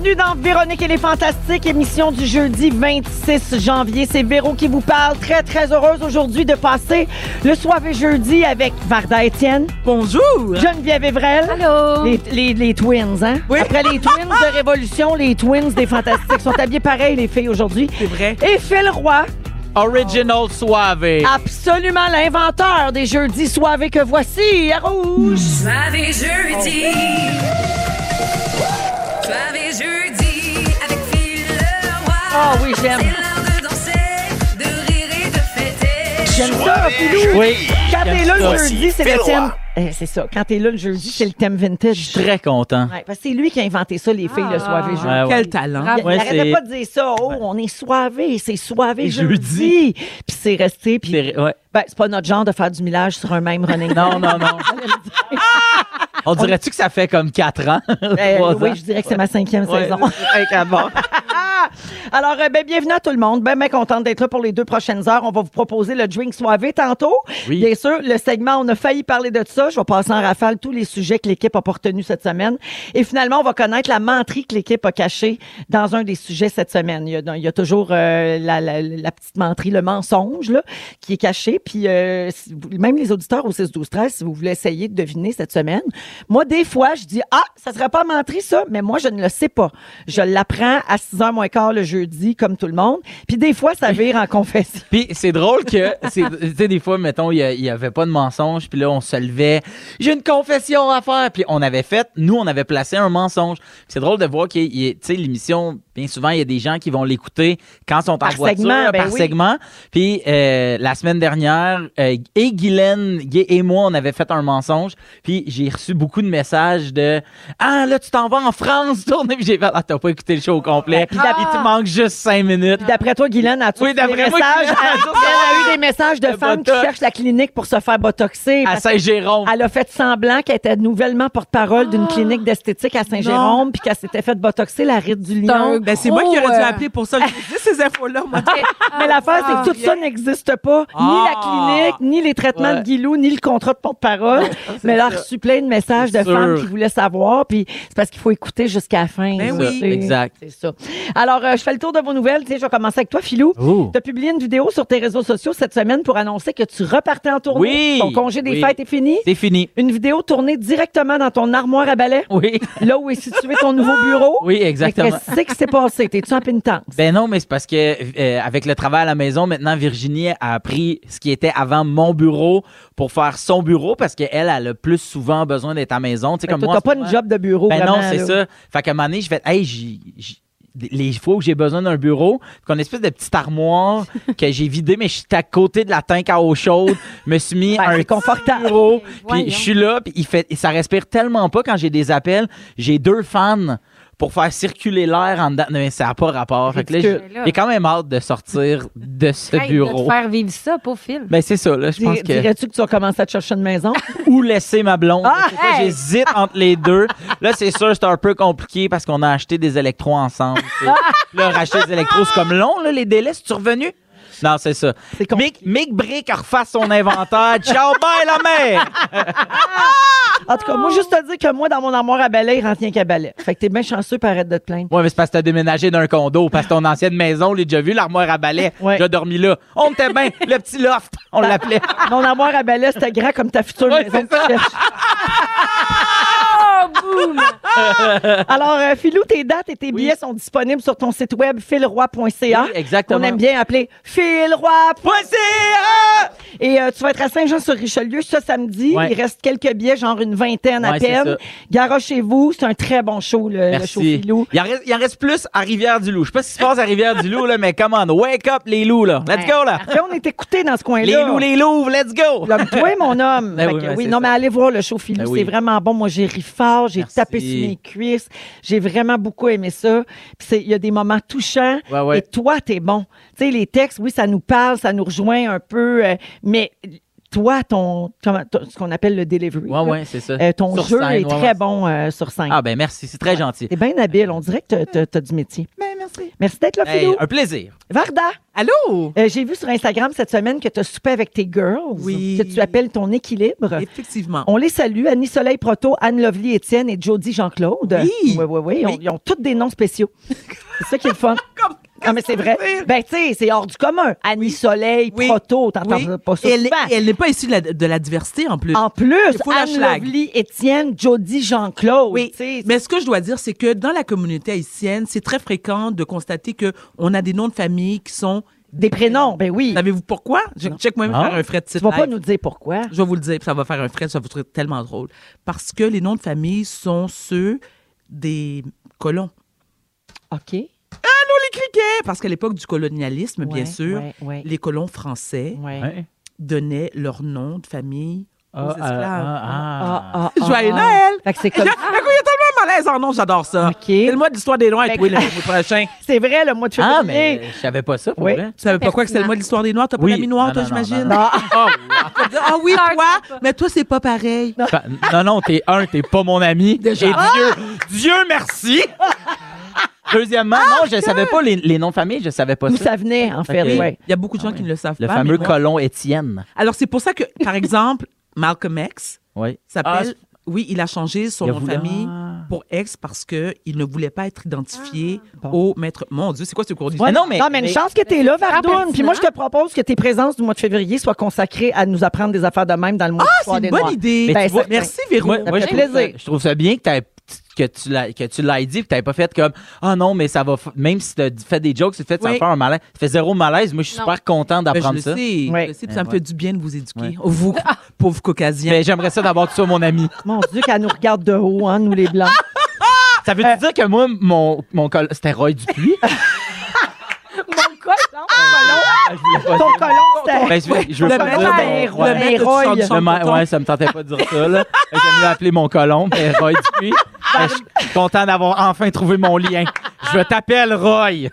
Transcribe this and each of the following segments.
Bienvenue dans Véronique et les Fantastiques, émission du jeudi 26 janvier. C'est Véro qui vous parle. Très, très heureuse aujourd'hui de passer le soirée jeudi avec Varda Étienne. Bonjour. Geneviève Evrel. Allô? Les, les, les twins, hein? Oui. Après les twins de Révolution, les twins des Fantastiques sont habillés pareil, les filles, aujourd'hui. C'est vrai. Et Phil Roy, Original Suave. absolument l'inventeur des jeudis soirées que voici à Rouge. Soirée jeudi. Jeudi avec Phil Leroy. Ah oui, j'aime. C'est l'heure de danser, de rire et de fêter. J'aime ça, Philou. Oui. Quand t'es là le jeudi, c'est le thème. Eh, c'est ça. Quand t'es là le jeudi, c'est le thème vintage. Très content. Ouais, parce que c'est lui qui a inventé ça, les filles, le jeudi. Ouais, ouais. Quel talent. Il, il Ouais, arrêtait pas de dire ça. Oh, on est soivé, c'est soivé jeudi. jeudi. Puis c'est resté. Puis C'est- ouais. ben, c'est pas notre genre de faire du millage sur un même running. Non, non, non. On dirait-tu que ça fait comme 4 ans? Euh, Trois oui, je dirais que c'est ma cinquième Ouais, saison. bon. Alors, euh, ben, bienvenue à tout le monde. Ben, ben contente d'être là pour les deux prochaines heures. On va vous proposer le drink soivé tantôt. Oui. Bien sûr, le segment, on a failli parler de ça. Je vais passer en rafale tous les sujets que l'équipe a pas retenus cette semaine. Et finalement, on va connaître la menterie que l'équipe a cachée dans un des sujets cette semaine. Il y a, il y a toujours euh, la, la- la petite menterie, le mensonge, là, qui est caché. Puis, euh, si vous- même les auditeurs au 6 12 13 si vous voulez essayer de deviner cette semaine. Moi, des fois, je dis, ah, ça serait pas menterie, ça, mais moi, je ne le sais pas. Je l'apprends à 6 h quart le jeudi, comme tout le monde. Puis des fois, ça vire en confession. Puis c'est drôle que, tu sais, des fois, mettons, il y a- il y avait pas de mensonge, puis là, on se levait, j'ai une confession à faire, puis on avait fait, nous, on avait placé un mensonge. C'est drôle de voir que, tu sais, l'émission, bien souvent, il y a des gens qui vont l'écouter quand ils sont en Par voiture, segment, ben par oui. segment. Puis euh, la semaine dernière, euh, et Guylaine Guy et moi, on avait fait un mensonge, puis j'ai reçu beaucoup de messages de « Ah, là, tu t'en vas en France, tourner! » Puis j'ai fait « Ah, t'as pas écouté le show au complet. Puis d'hab- Il te manque juste cinq minutes. D'après toi, Guylaine, as-tu Oui, reçu des d'après moi, messages? Guylaine, Elle a eu des messages de De femmes qui botox? cherchent la clinique pour se faire botoxer. À parce Saint-Jérôme. Elle a fait semblant qu'elle était nouvellement porte-parole d'une clinique d'esthétique à Saint-Jérôme, puis qu'elle s'était fait botoxer la ride du lion. Ben, c'est moi qui aurais dû appeler pour ça. Je dis ces infos-là, moi. Mais l'affaire, c'est que tout ça n'existe pas. Ni la Ah. clinique, ni les traitements Ouais. de Guilou, ni le contrat de porte-parole. Mais elle a reçu plein de messages de C'est femmes sûr. qui voulaient savoir. Puis c'est parce qu'il faut écouter jusqu'à la fin. Ben ça, oui. c'est- Exact. C'est ça. Alors, euh, je fais le tour de vos nouvelles. Tu sais, je vais commencer avec toi, Philou. Tu as publié une vidéo sur tes réseaux sociaux cette semaine pour annoncer que tu repartais en tournée. Oui. Ton congé des Oui. fêtes est fini. C'est fini. Une vidéo tournée directement dans ton armoire à balai, Oui. là où est situé ton nouveau bureau. Oui, exactement. Qu'est-ce qui s'est passé? T'es-tu en pénitence? Ben non, mais c'est parce que euh, avec le travail à la maison, maintenant Virginie a pris ce qui était avant mon bureau pour faire son bureau parce qu'elle, elle a le plus souvent besoin d'être à la maison. Tu sais, Fait que comme toi, moi. t'as en pas ce une moment- job de bureau, Ben vraiment, non, c'est là. ça. Fait qu'à un moment donné, je fais, hey, j'ai- j'ai- les fois où j'ai besoin d'un bureau, qu'on a une espèce de petite armoire que j'ai vidée, mais j'étais à côté de la tank à eau chaude, me suis mis Ben, un confortable. bureau, puis je suis là, puis il fait, ça respire tellement pas quand j'ai des appels. J'ai deux fans pour faire circuler l'air en dedans. Non, mais ça n'a pas rapport. Fait que là, j'ai j'ai quand même hâte de sortir de ce Hey, De bureau. te faire vivre ça, pour Phil. Ben c'est ça, là, je pense que... Dirais-tu que tu vas commencer à te chercher une maison? Ou laisser ma blonde. Ah, Je sais pas, hey! J'hésite entre les deux. Là, c'est sûr, c'est un peu compliqué parce qu'on a acheté des électros ensemble. tu sais. Puis là, racheter des électros, c'est comme long, là, les délais. C'est-tu revenu? Non, c'est ça. C'est compliqué. Mick, Mick Brick refasse son inventaire. Ciao, bye, la mère! En tout cas, moi, juste te dire que moi, dans mon armoire à balai, il rentre rien qu'à balai. Fait que t'es bien chanceux, pour arrêter de te plaindre. Ouais, mais c'est parce que t'as déménagé d'un condo. Parce que ton ancienne maison, l'a déjà vu, l'armoire à balai. Ouais. J'ai dormi là. On était bien. Le petit loft, on l'appelait. Mon armoire à balai, c'était grand comme ta future Ouais, maison c'est ça. Boum! Alors, euh, Philou, tes dates et tes billets sont disponibles sur ton site web philroy.ca. Oui, exactement. On aime bien appeler philroy. Voici! Et euh, tu vas être à Saint-Jean-sur-Richelieu ce samedi. Ouais. Il reste quelques billets, genre une vingtaine à Ouais, c'est peine. ça. Garochez-vous. C'est un très bon show, le, le show Merci. Philou. Il en, reste, il en reste plus à Rivière-du-Loup. Je sais pas ce qui se passe à Rivière-du-Loup, là, mais come on, wake up les loups, là. Let's go, là. Après, on est écoutés dans ce coin-là. Les loups, les loups, let's go! L'homme, toi, mon homme. Ben Fait oui, que ben oui, c'est non, ça. mais allez voir le show Philou, Ben oui. c'est vraiment bon. Moi, j'ai ri fort, j'ai. Taper sur mes cuisses. J'ai vraiment beaucoup aimé ça. Puis c'est- il y a des moments touchants. Ouais, ouais. Et toi, t'es bon. Tu sais, les textes, oui, ça nous parle, ça nous rejoint un peu, euh, mais toi, ton, ce qu'on appelle le delivery, Ouais, là, ouais, c'est ça. euh, ton Sur jeu scène, est ouais, très ouais. bon euh, sur scène. Ah, ben merci, c'est très gentil. T'es bien habile. On dirait que t'as- as du métier. Ben, merci. Merci d'être là, Hey, Philou. un plaisir. Varda, Allô? euh, j'ai vu sur Instagram cette semaine que tu as soupé avec tes girls, Oui. que tu appelles ton équilibre. Effectivement. On les salue, Annie Soleil Proto, Anne Lovely Étienne et Jody Jean-Claude. Oui. Oui, oui, oui. Ils ont, Oui. ils ont tous des noms spéciaux. C'est ça qui est le fun. Comme- Non, mais c'est vrai. Ben, tu sais, c'est hors du commun. Annie Soleil Oui. Proto, t'entends Oui. pas ça elle, souvent. elle n'est pas issue de la, de la diversité en plus. En plus, Anne. Lovely Étienne, Jody Jean-Claude. Oui, tu mais ce que je dois dire, c'est que dans la communauté haïtienne, c'est très fréquent de constater que on a des noms de famille qui sont des prénoms, ben oui. Savez-vous pourquoi? Je check moi-même Ah. faire un frais de Tu site vas pas nous dire pourquoi. Je vais vous le dire, puis ça va faire un frais, ça va vous trouver tellement drôle. Parce que les noms de famille sont ceux des colons. OK. Les criquets! Parce qu'à l'époque du colonialisme, bien sûr, ouais, ouais. les colons français. Ouais. donnaient leur nom de famille aux Ah, esclaves. ah, ah. Ah, ah, Joyeux ah. Noël! Fait que c'est comme... Écoute, il y a tellement de malaise en nom, j'adore ça. C'est le mois de l'histoire des Noirs, et oui, que- le mois prochain. C'est vrai, le mois de Ah, février. mais je savais pas ça pour Oui. vrai. Tu savais pas quoi que c'était le mois de l'histoire des Noirs? T'as pas l'ami noir, toi, j'imagine? Ah, Oh, Ah oui, toi, mais toi, c'est pas pareil. Non, non, t'es un, t'es pas mon ami. Déjà. Et Dieu, Dieu merci. Deuxièmement, non, je savais pas les, les noms de famille, je savais pas D'où ça. ça venait, en fait, Ok. ouais. Il y a beaucoup de gens Ah qui ouais. ne le savent Le pas. fameux mais moi- colon Étienne. Alors, c'est pour ça que, par exemple, Malcolm X Oui. s'appelle. Ah, oui, il a changé son Il a nom de voulu- famille Ah. pour X parce qu'il ne voulait pas être identifié bon. au maître. Mon Dieu, c'est quoi ce cours d'histoire? Ouais, non, mais- non, mais une mais- chance que tu es là, Vardoune. pertinent. Puis moi, je te propose que tes présences du mois de février soient consacrées à nous apprendre des affaires de même dans le mois Ah, d'histoire c'est des une bonne Noirs. idée. Ben, tu vois, Merci, Véro. Moi, Ça moi, fait je, trouve ça, plaisir. je trouve ça bien que, t'aies- que tu l'as que tu l'aies dit, puis t'avais pas fait comme ah non mais ça va f- même si t'as fait des jokes, c'est fait ça va Oui. faire un malaise, ça fait zéro malaise. Moi je suis Non. super content Ben, d'apprendre ça. sais, Ouais. je le sais, puis Ouais, ça me fait du bien de vous éduquer. Ouais. Vous, pauvres caucasiens. Mais j'aimerais ça d'abord que tu sois mon ami. Mon Dieu, qu'elle nous regarde de haut, hein, nous les Blancs. Ça veut Euh, dire que moi mon mon col c'était Roy Dupuis? Mon cochon. Ah, je voulais pas Ton colon, c'était... Ben, je veux, je veux Le pas dire le Roy. Le ouais, ça me tentait pas de dire ça. là. Que J'aime mieux appeler mon colon, mais Roy Dupuis. Ben, je suis content d'avoir enfin trouvé mon lien. Je t'appelle Roy.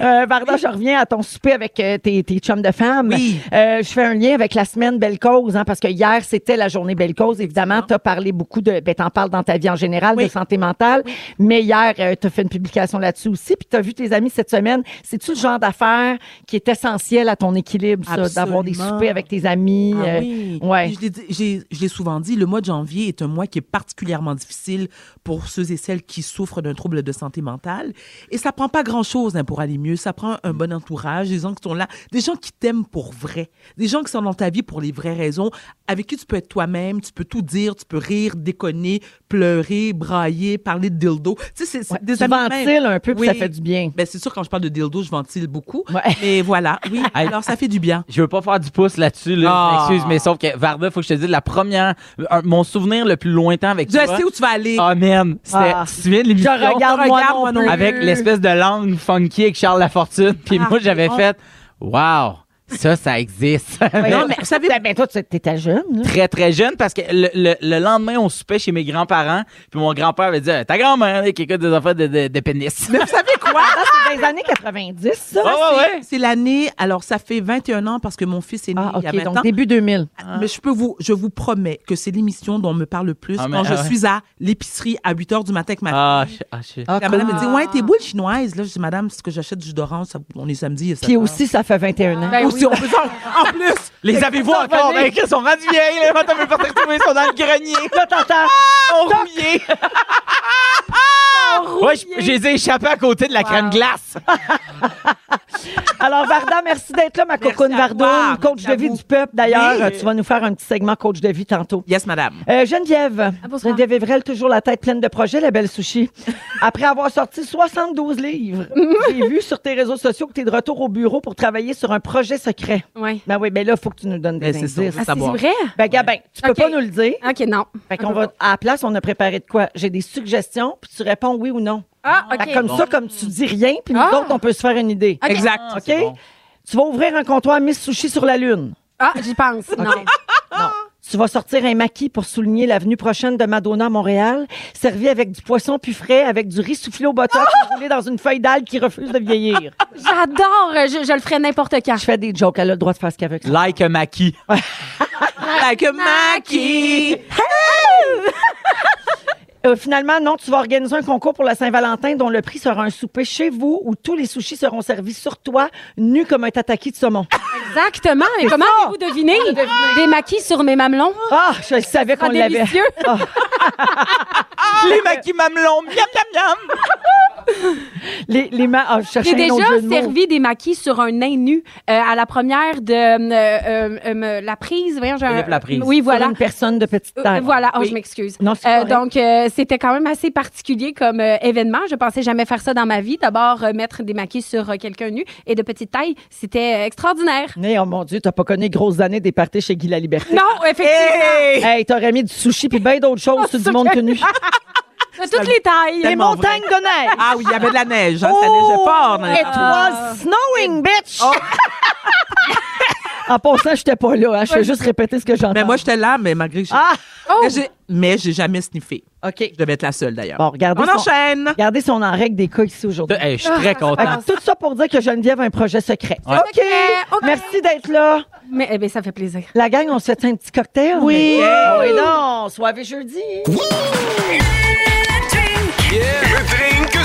Euh, Varda, je reviens à ton souper avec euh, tes, tes chums de femmes. Oui. Euh, je fais un lien avec la semaine Belle Cause, hein, parce que hier, c'était la journée Belle Cause. Évidemment, tu as parlé beaucoup de. Ben, t'en parles dans ta vie en général, Oui. de santé mentale. Mais hier, tu as fait une publication là-dessus aussi. Puis tu as vu tes amis cette semaine. C'est-tu le genre d'affaires qui est essentiel à ton équilibre, ça, d'avoir des soupers avec tes amis? Ah euh, oui. ouais. Je l'ai souvent dit, le mois de janvier est un mois qui est particulièrement difficile pour ceux et celles qui souffrent d'un trouble de santé mentale. Et ça prend pas grand-chose hein, pour aller mieux. Ça prend un bon entourage, des gens qui sont là, des gens qui t'aiment pour vrai, des gens qui sont dans ta vie pour les vraies raisons, avec qui tu peux être toi-même, tu peux tout dire, tu peux rire, déconner, pleurer, brailler, parler de dildo. Tu sais, c'est Ouais, des tu ventiles un peu, puis Oui. ça fait du bien. Ben, c'est sûr, quand je parle de dildo, je ventile beaucoup. Ouais. Mais voilà, oui. Alors, ça fait du bien. Je veux pas faire du pouce là-dessus, là. Ah. Excuse, mais sauf que Varda, faut que je te dise, la première, un- mon souvenir le plus lointain avec Je toi. sais où tu vas aller. Ah, man. C'était, Ah. l'émission? Je regarde, moi, regarde, non moi non plus. Avec l'espèce de langue funky avec Charles Lafortune. Puis Ah, moi, j'avais oh. fait, wow, ça, ça existe. Ouais. Non, mais vous savez- Ben, toi, tu étais jeune. là. très, très jeune parce que le, le- le lendemain, on soupait chez mes grands-parents. Puis mon grand-père avait dit, ta grand-mère, qui écoute des affaires de, de, de pénis. Mais vous savez quoi? Ça, c'est dans les années 90, ça. Ah, ouais, C'est- ouais. C'est l'année, alors ça fait 21 ans parce que mon fils est né Ah, il y a OK, 20 donc ans. début 2000. Mais je peux vous, je vous promets que c'est l'émission dont on me parle le plus Ah, mais- quand je ah ouais. suis à l'épicerie à 8 heures du matin avec ma Ah, fille. je- ah, je- Ah, La madame me dit, ouais, t'es boules chinoises. Là, je dis, madame, c'est ce que j'achète du jus d'orange. On est samedi. ça Puis aussi, ça fait 21 ans. Ben Aussi, oui. on peut en, en plus. Les avez-vous encore? Ben, ils sont rendus vieilles, là. Attends, mais ils sont dans le grenier. Là, t'entends. Ils sont rouillés. Ouais, je, je les ai échappés à côté de la crème glace. Alors, Varda, merci d'être là, ma cocoune à Vardoune, toi. coach Merci de à vie vous. du peuple. D'ailleurs, Oui. tu vas nous faire un petit segment coach de vie tantôt. Yes, madame. Euh, Geneviève, bonsoir. Geneviève Evrel, toujours la tête pleine de projets, la belle sushi. Après avoir sorti 72 livres, j'ai vu sur tes réseaux sociaux que tu es de retour au bureau pour travailler sur un projet secret. Oui. Ben oui, ben là, il faut que tu nous donnes des Ben, c'est indices. Ah, c'est vrai? Ben, Gabin, tu peux pas nous le dire. OK, non. Fait qu'on va, à la place, on a préparé de quoi? J'ai des suggestions, puis tu réponds oui ou non. Ah, Fait OK. comme ça, comme tu dis rien, puis nous Ah. autres, on peut se faire une idée. Exact. Ah, OK? bon. Tu vas ouvrir un comptoir Miss Sushi sur la Lune. Ah, j'y pense. Non. Non. Tu vas sortir un maquis pour souligner l'avenue prochaine de Madonna à Montréal, servi avec du poisson plus frais, avec du riz soufflé au botox roulé dans une feuille d'algue qui refuse de vieillir. J'adore. Je, je le ferai n'importe quand. Je fais des jokes, elle a le droit de faire ce qu'elle veut. Like a maquis. Like a Mackie. Euh, finalement, non, tu vas organiser un concours pour la Saint-Valentin dont le prix sera un souper chez vous où tous les sushis seront servis sur toi, nus comme un tataki de saumon. Exactement. Et comment avez-vous deviné? Des maquis sur mes mamelons? Ah, je savais qu'on Ah, l'avait. délicieux. Les maquis mamelons, miam, miam, miam. Les, les ma- ah, je J'ai déjà de servi des maquis sur un nain nu euh, à la première de euh, euh, euh, la prise. Voyons, j'ai un-. Oui, Sur voilà. une personne de petite Euh, taille. voilà, oh, Oui. je m'excuse. Non, c'est Euh, correct. donc, euh, c'était quand même assez particulier comme euh, événement. Je pensais jamais faire ça dans ma vie. D'abord, euh, mettre des maquis sur euh, quelqu'un nu et de petite taille, c'était extraordinaire. Mais oh mon Dieu, t'as pas connu grosses années des parties chez Guy La Liberté? Non, effectivement. Hey, t'aurais mis du sushi puis bien d'autres choses sur du monde que nu. De toutes les tailles. Les Tellement montagnes de neige. Ah oui, il y avait de la neige. hein, ça neigeait dans les It was snowing, bitch! en passant, j'étais pas là. hein. Je fais juste répéter ce que j'entends. Mais moi, j'étais là, mais malgré que j'ai... Ah! Mais j'ai- Mais j'ai jamais sniffé. OK. Je devais être la seule, d'ailleurs. Bon, regardez On son- enchaîne. Regardez si on en règle des cas ici aujourd'hui. Hey, je suis très Fait content. que tout ça pour dire que Geneviève a un projet secret. Ouais. OK. OK. Merci d'être là. Mais eh bien, ça fait plaisir. La gang, on se fait un petit cocktail? Oui. Ah oui, non. Soirée jeudi.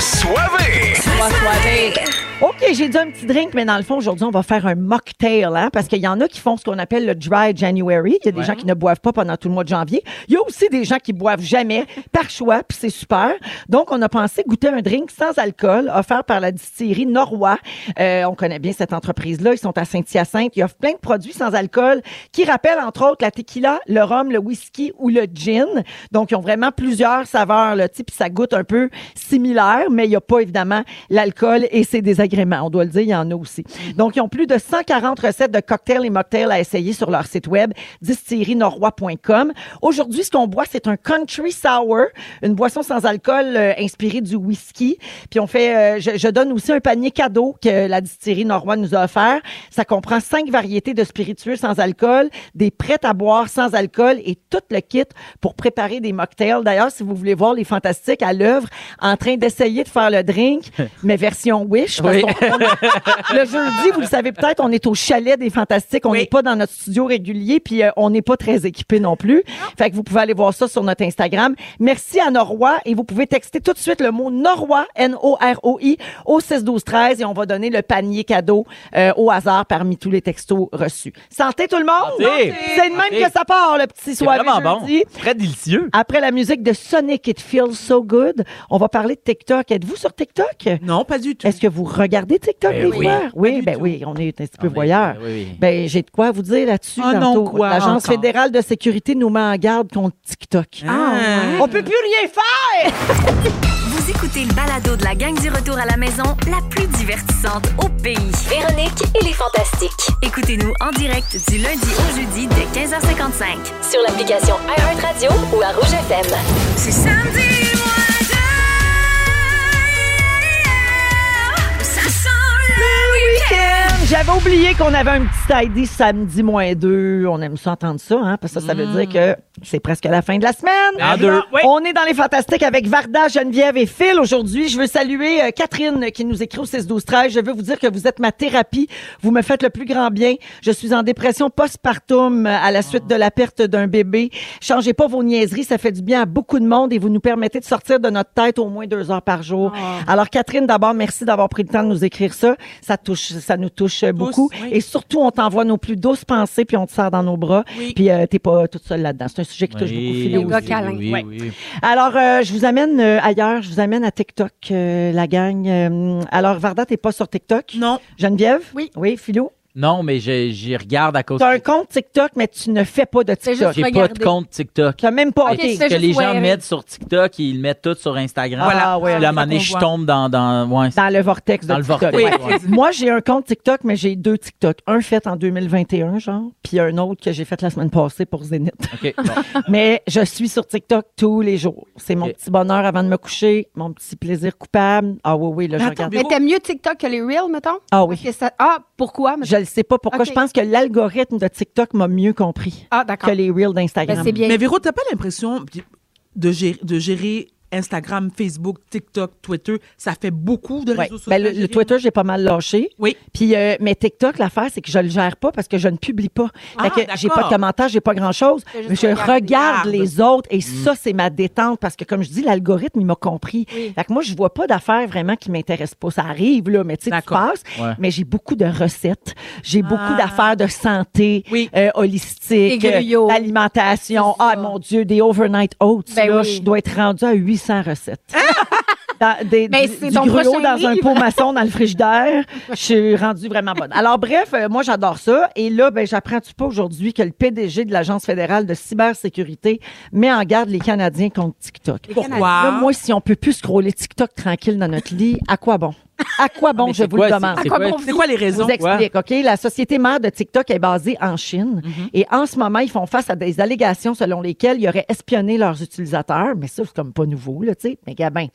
Le drink soivé. OK, j'ai dit un petit drink, mais dans le fond, aujourd'hui, on va faire un mocktail, hein, parce qu'il y en a qui font ce qu'on appelle le dry January. Il y a des gens qui ne boivent pas pendant tout le mois de janvier. Il y a aussi des gens qui boivent jamais, par choix, puis c'est super. Donc, on a pensé goûter un drink sans alcool, offert par la distillerie Norrois. Euh, on connaît bien cette entreprise-là. Ils sont à Saint-Hyacinthe. Ils offrent plein de produits sans alcool qui rappellent, entre autres, la tequila, le rhum, le whisky ou le gin. Donc, ils ont vraiment plusieurs saveurs, là, puis ça goûte un peu similaire, mais il n'y a pas, évidemment, l'alcool et ses On doit le dire, il y en a aussi. Donc, ils ont plus de 140 recettes de cocktails et mocktails à essayer sur leur site web, distillerie-norrois.com. Aujourd'hui, ce qu'on boit, c'est un country sour, une boisson sans alcool euh, inspirée du whisky. Puis on fait, euh, je, je donne aussi un panier cadeau que la distillerie Norrois nous a offert. Ça comprend cinq variétés de spiritueux sans alcool, des prêts à boire sans alcool et tout le kit pour préparer des mocktails. D'ailleurs, si vous voulez voir les fantastiques à l'œuvre en train d'essayer de faire le drink, mais version Wish, parce Oui. le jeudi, vous le savez peut-être, on est au chalet des fantastiques. On n'est pas dans notre studio régulier, puis euh, on n'est pas très équipé non plus. Fait que vous pouvez aller voir ça sur notre Instagram. Merci à Norrois et vous pouvez texter tout de suite le mot Norrois, N-O-R-O-I, au 6 12 13 et on va donner le panier cadeau euh, au hasard parmi tous les textos reçus. Santé tout le monde! Santé! C'est de même Santé! que ça part, le petit C'est soir vraiment bon. jeudi. Très délicieux. Après la musique de Sonic It Feels So Good, on va parler de TikTok. Êtes-vous sur TikTok? Non, pas du tout. Est-ce que vous regardez TikTok Ben des oui. fois? Oui, ben tout. oui, on est un petit peu Ah, oui, oui. Ben, j'ai de quoi vous dire là-dessus. Ah non, tantôt. quoi L'Agence fédérale de sécurité nous met en garde contre TikTok. Ah, On peut plus rien faire! Vous écoutez le balado de la gang du retour à la maison, la plus divertissante au pays. Véronique et les Fantastiques. Écoutez-nous en direct du lundi au jeudi dès 15h55. Sur l'application iHeartRadio ou à Rouge FM. C'est samedi, J'avais oublié qu'on avait un petit ID samedi moins deux. On aime ça entendre ça, hein, parce que ça veut dire que c'est presque la fin de la semaine. En deux. Oui. On est dans les fantastiques avec Varda, Geneviève et Phil aujourd'hui. Je veux saluer euh, Catherine qui nous écrit au 6 12 13. Je veux vous dire que vous êtes ma thérapie. Vous me faites le plus grand bien. Je suis en dépression postpartum euh, à la suite de la perte d'un bébé. Changez pas vos niaiseries, ça fait du bien à beaucoup de monde et vous nous permettez de sortir de notre tête au moins deux heures par jour. Alors Catherine, d'abord merci d'avoir pris le temps de nous écrire ça. Ça touche, ça nous touche beaucoup oui. et surtout on t'envoie nos plus douces pensées puis on te serre dans nos bras. Oui. Puis euh, t'es pas toute seule là-dedans. C'est un sujet qui touche beaucoup Philo. Oui. Alors, euh, je vous amène euh, ailleurs. Je vous amène à TikTok, euh, la gang. Euh, alors, Varda, t'es pas sur TikTok? Non. Geneviève? Oui. Oui, Philo? Non, mais je- j'y regarde à cause T'as un compte TikTok, mais tu ne fais pas de TikTok. J'ai pas de compte TikTok. T'as même pas. Ok, OK. tu Ce fais que les gens mettent sur TikTok, ils le mettent tout sur Instagram. Ah, ouais, Puis là, à un moment donné, je tombe dans... dans ouais, Dans le vortex Dans de le TikTok. vortex, Ouais. Moi, j'ai un compte TikTok, mais j'ai deux TikTok. Un fait en 2021, genre, puis un autre que j'ai fait la semaine passée pour Zénith. OK, bon. mais je suis sur TikTok tous les jours. C'est mon petit bonheur avant de me coucher, mon petit plaisir coupable. Ah oui, oui, là, je Mais regarde. Mais t'aimes mieux TikTok que les Reels, mettons? Ah oui. Ça- Ah, pourquoi? Je ne sais pas pourquoi. Je pense que l'algorithme de TikTok m'a mieux compris Ah, que les Reels d'Instagram. Ben, c'est bien. Mais Véro, t'as pas l'impression de gérer, de gérer Instagram, Facebook, TikTok, Twitter, ça fait beaucoup de Ouais. réseaux sociaux. Ben, le, Twitter, j'ai pas mal lâché. Oui. Puis, euh, mais TikTok, l'affaire, c'est que je le gère pas parce que je ne publie pas. Ah, Fait que j'ai pas de commentaires, j'ai pas grand-chose. Mais je regarde Regarde. les autres et ça, c'est ma détente parce que, comme je dis, l'algorithme, il m'a compris. Oui. Fait que moi, je vois pas d'affaires vraiment qui m'intéressent pas. Ça arrive, là, mais tu sais, tu passes. Ouais. Mais j'ai beaucoup de recettes. J'ai beaucoup Ah. d'affaires de santé, Oui. euh, holistique, alimentation. Ah, mon Dieu, des overnight oats. Ben là, oui. je dois être rendue à 800 recettes. Dans- des, Ben, du, grelot dans un pot maçon dans le frigidaire. Je suis rendue vraiment bonne. Alors, bref, euh, moi, j'adore ça. Et là, ben, j'apprends-tu pas aujourd'hui que le PDG de l'Agence fédérale de cybersécurité met en garde les Canadiens contre TikTok? Pourquoi? Là, moi, si on peut plus scroller TikTok tranquille dans notre lit, à quoi bon? À quoi bon, Mais je vous quoi, le demande? c'est quoi quoi- quoi les Je raisons? vous explique, OK? La société mère de TikTok est basée en Chine. Mhm. Et en ce moment, ils font face à des allégations selon lesquelles ils auraient espionné leurs utilisateurs. Mais ça, c'est comme pas nouveau, là, tu sais. Mais Gabin,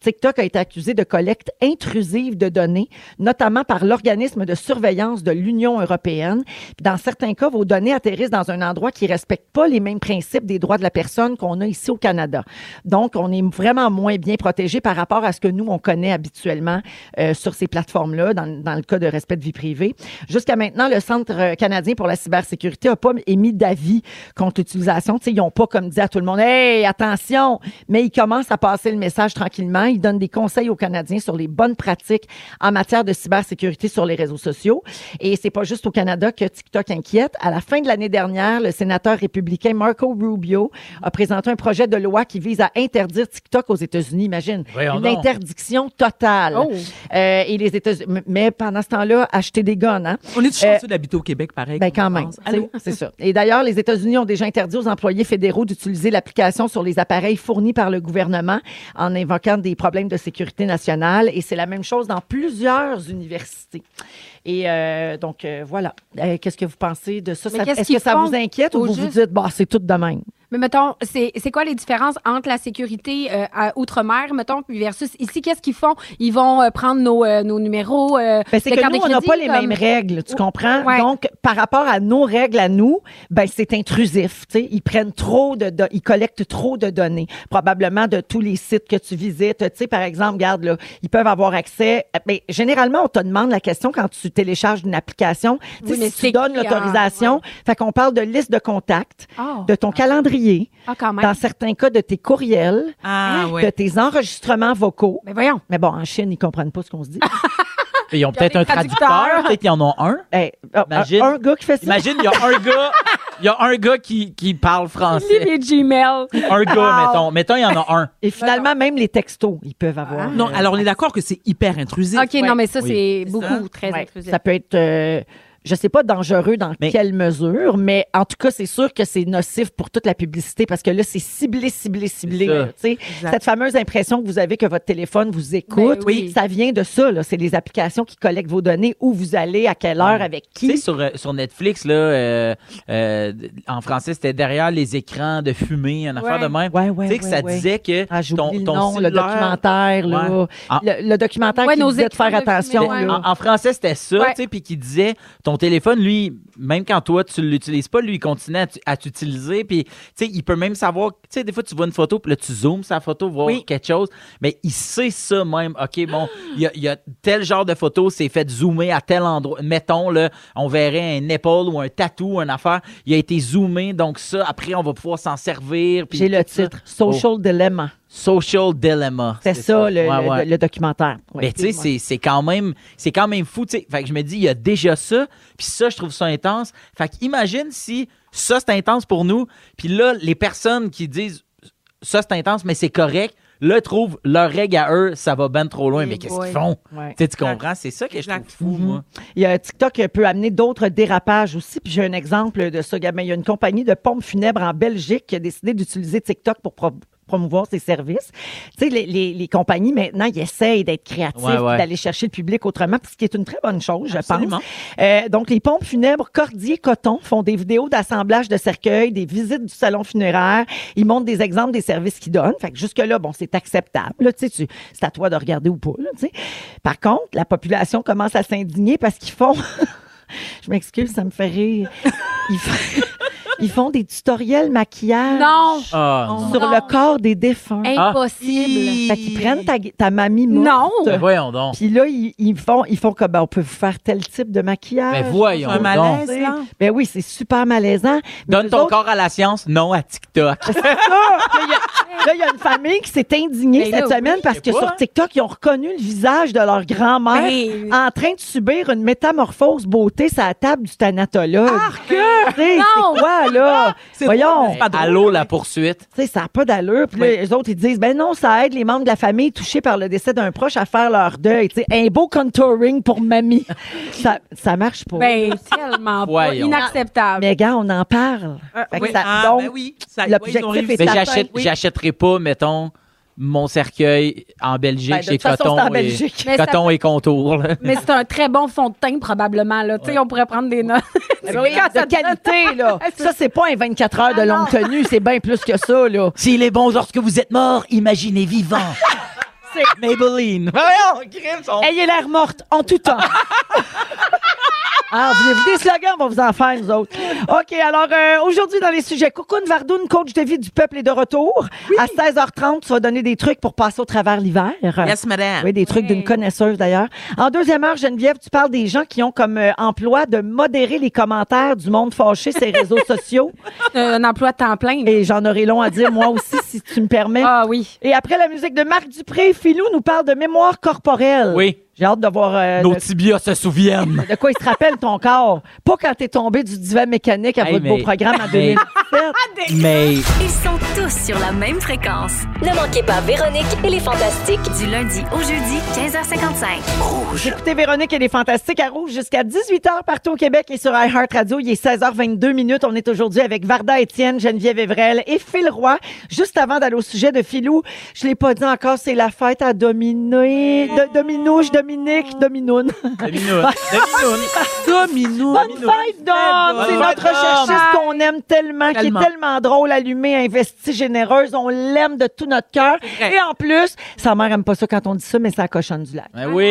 TikTok a été accusé de collecte intrusive de données, notamment par l'organisme de surveillance de l'Union européenne. Dans certains cas, vos données atterrissent dans un endroit qui respecte pas les mêmes principes des droits de la personne qu'on a ici au Canada. Donc, on est vraiment moins bien protégé par rapport à ce que nous, on connaît habituellement euh, sur ces plateformes-là, dans, dans le cas de respect de vie privée. Jusqu'à maintenant, le Centre canadien pour la cybersécurité n'a pas émis d'avis contre l'utilisation. Ils n'ont pas comme dit à tout le monde, hey, attention, mais ils commencent à passer le message tranquillement. Ils donnent des conseils aux Canadiens sur les bonnes pratiques en matière de cybersécurité sur les réseaux sociaux. Et c'est pas juste au Canada que TikTok inquiète. À la fin de l'année dernière, le sénateur républicain Marco Rubio a présenté un projet de loi qui vise à interdire TikTok aux États-Unis. Imagine, Voyons une interdiction totale. Oh. Euh, et les États-Unis, mais pendant ce temps-là, acheter des guns, hein? On est chanceux d'habiter au Québec, pareil? Ben quand même, c'est ça. Et d'ailleurs, les États-Unis ont déjà interdit aux employés fédéraux d'utiliser l'application sur les appareils fournis par le gouvernement en invoquant des problèmes de sécurité nationale. Et c'est la même chose dans plusieurs universités. Et euh, donc euh, voilà. Euh, qu'est-ce que vous pensez de ça? Est-ce que ça vous inquiète ou vous vous dites, bah c'est tout de même? Mais mettons, c'est quoi les différences entre la sécurité euh, à Outre-mer, mettons, puis versus ici, qu'est-ce qu'ils font? Ils vont euh, prendre nos, euh, nos numéros. euh, Ben, c'est de que nous, de on n'a pas les comme- mêmes règles, tu comprends? Ouais. Donc, par rapport à nos règles à nous, ben c'est intrusif. tu sais. Ils prennent trop de, do- ils collectent trop de données, probablement de tous les sites que tu visites. Sais, par exemple, regarde là, ils peuvent avoir accès. Mais généralement, on te demande la question quand tu télécharges une application. Oui, mais si tu donnes l'autorisation, fait qu'on parle de liste de contacts, Ah. de ton calendrier, Ah, quand même. dans certains cas de tes courriels, Ah, de ouais. tes enregistrements vocaux. Mais voyons. Mais bon, en Chine, ils comprennent pas ce qu'on se dit. Ils ont peut-être un traducteur, peut-être qu'ils en ont un. Hey, ah, Imagine. un, un gars qui fait ça. Imagine, il y a un gars, il y a un gars qui, qui parle français. mes Gmail. Un gars, mettons. Mettons, il y en a un. Et finalement, même les textos, ils peuvent avoir. Non, euh, alors on est d'accord que c'est hyper intrusif. OK, non, mais ça, Oui. c'est C'est beaucoup, ça. très ouais, intrusif. ça peut être, euh, je sais pas dangereux dans Mais- quelle mesure, mais en tout cas, c'est sûr que c'est nocif pour toute la publicité parce que là, c'est ciblé, ciblé, ciblé. Ça. Cette fameuse impression que vous avez que votre téléphone vous écoute, Ben oui. ça vient de ça. C'est les applications qui collectent vos données, où vous allez, à quelle heure, avec Tu sais, qui. sur, euh, sur Netflix, là, euh, euh, en français, c'était derrière les écrans de fumée, une affaire Ouais. de même. Ouais, ouais, tu sais que ça ouais. disait que Ah, ton, le ton nom, le cellulaire- documentaire, là. Ouais. Ah. Le, le documentaire Ouais, qui nos disait de faire de attention. fumée, là. En, en français, c'était ça, tu sais, puis qui disait ton téléphone, lui, même quand toi, tu l'utilises pas, lui, il continue à, t'utiliser, puis, tu sais, il peut même savoir, tu sais, des fois, tu vois une photo, puis là, tu zoomes sa photo, voir Oui. quelque chose, mais il sait ça même. OK, bon, il y a, il y a tel genre de photo, c'est fait zoomer à tel endroit. Mettons, là, on verrait un épaule ou un tatou, une affaire, il a été zoomé, donc ça, après, on va pouvoir s'en servir. J'ai le ça. titre, Social Dilemma. Social Dilemma. C'est ça, le, Ouais, le- ouais. le documentaire. Ouais, Mais tu sais, c'est- quand même, c'est quand même fou, tu sais. Fait que je me dis, il y a déjà ça, puis ça, je trouve ça intense. Fait que imagine si ça, c'est intense pour nous, puis là, les personnes qui disent, ça, c'est intense, mais c'est correct, là, trouvent leur règle à eux, ça va ben trop loin, mais qu'est-ce qu'ils font? Ouais. Tu comprends? C'est ça que je trouve fou, moi. Il y a TikTok peut amener d'autres dérapages aussi. Puis j'ai un exemple de ça. Il y a une compagnie de pompes funèbres en Belgique qui a décidé d'utiliser TikTok pour pro- promouvoir ses services. Tu sais, les, les- les compagnies, maintenant, ils essayent d'être créatifs Ouais, ouais. puis d'aller chercher le public autrement, ce qui est une très bonne chose, je Absolument. pense. Euh, donc, les pompes funèbres Cordier Coton font des vidéos d'assemblage de cercueils, des visites du salon funéraire. Ils montrent des exemples des services qu'ils donnent. Fait que jusque-là, bon, c'est acceptable. Là, tu sais, c'est à toi de regarder ou pas. Là, tu sais. Par contre, la population commence à s'indigner parce qu'ils font... Je m'excuse, ça me fait rire. Ils, f- ils font des tutoriels maquillage Non, Ah, Oh. non. sur le corps des défunts. impossible. Fait qu'ils prennent ta, ta mamie morte. Non. Ben voyons donc. Puis là, ils, ils font, ils font comme, ben, on peut vous faire tel type de maquillage. Ben voyons Un donc. malaise, là. Ben oui, c'est super malaisant. Mais Donne eux ton autres, corps à la science, non à TikTok. c'est ça. Là, il y a- là, il y a une famille qui s'est indignée Ben cette là, semaine parce que je sais pas. sur TikTok, ils ont reconnu le visage de leur grand-mère Ben, en train de subir une métamorphose beauté sur la table du thanatologue. Tu sais, Non! C'est quoi, là? C'est Voyons. Allô, la poursuite. Tu sais, ça n'a pas d'allure. Puis là, les autres, ils disent, ben non, ça aide les membres de la famille touchés par le décès d'un proche à faire leur deuil. Tu sais, un beau contouring pour mamie. ça, ça marche pas. ben, tellement pas. Voyons. Inacceptable. Mais gars, on en parle. Fait que Oui, ça- ah, donc, ben oui. Ça- l'objectif ouais, ils ont est réussi. Mais atteint. j'achète, Oui. j'achèterai pas, mettons, mon cercueil en Belgique Ben, chez façon, Coton, et, Belgique. Ça- Coton et Contour. là. Mais c'est un très bon fond de teint, probablement. Là. Tu sais, On pourrait prendre des notes. Oui, ça de donne- qualité, là. Ça, c'est pas un 24 heures de Ah, longue non. tenue, c'est bien plus que ça, là. S'il est bon lorsque vous êtes mort, imaginez vivant. C'est- Maybelline. Voyons, crime, son- Ayez l'air morte en tout temps. Ah, voulez-vous des slogans? On va vous en faire, nous autres. OK, alors euh, aujourd'hui, dans les sujets, Cocoon Vardoun, coach de vie du peuple, est de retour. À 16h30, tu vas donner des trucs pour passer au travers l'hiver. Yes, madame. Oui, des trucs d'une connaisseuse d'ailleurs. En deuxième heure, Geneviève, tu parles des gens qui ont comme euh, emploi de modérer les commentaires du monde fâché sur les réseaux sociaux. Euh, un emploi de temps plein. Et j'en aurai long à dire, moi aussi, si tu me permets. Ah oui. Et après la musique de Marc Dupré, Philou nous parle de mémoire corporelle. Oui. J'ai hâte de voir euh, Nos de, tibias se souviennent. de quoi il se rappelle ton corps? Pas quand t'es tombé du divan mécanique à Hey, votre mais- beau programme en mais- 2017. Mais Ils sont tous sur la même fréquence. Ne manquez pas Véronique et les Fantastiques. Du lundi au jeudi, 15h55. Vous écoutez Véronique et les Fantastiques à Rouge jusqu'à 18h partout au Québec et sur iHeartRadio. Il est 16h22 minutes. On est aujourd'hui avec Varda Étienne, Geneviève Evrel et Phil Roy. Juste avant d'aller au sujet de Philou, je l'ai pas dit encore, c'est la fête à Dominé, de, Dominouche, Dominique, Dominoune. Dominoun. Dominoun. Dominou. Bonne fête, Dom! C'est notre chercheuse qu'on aime tellement, qui est tellement drôle, allumée, investie, généreuse. On l'aime de tout notre cœur. Et en plus, sa mère aime pas ça quand on dit ça, mais c'est la cochonne du lac. Ben oui.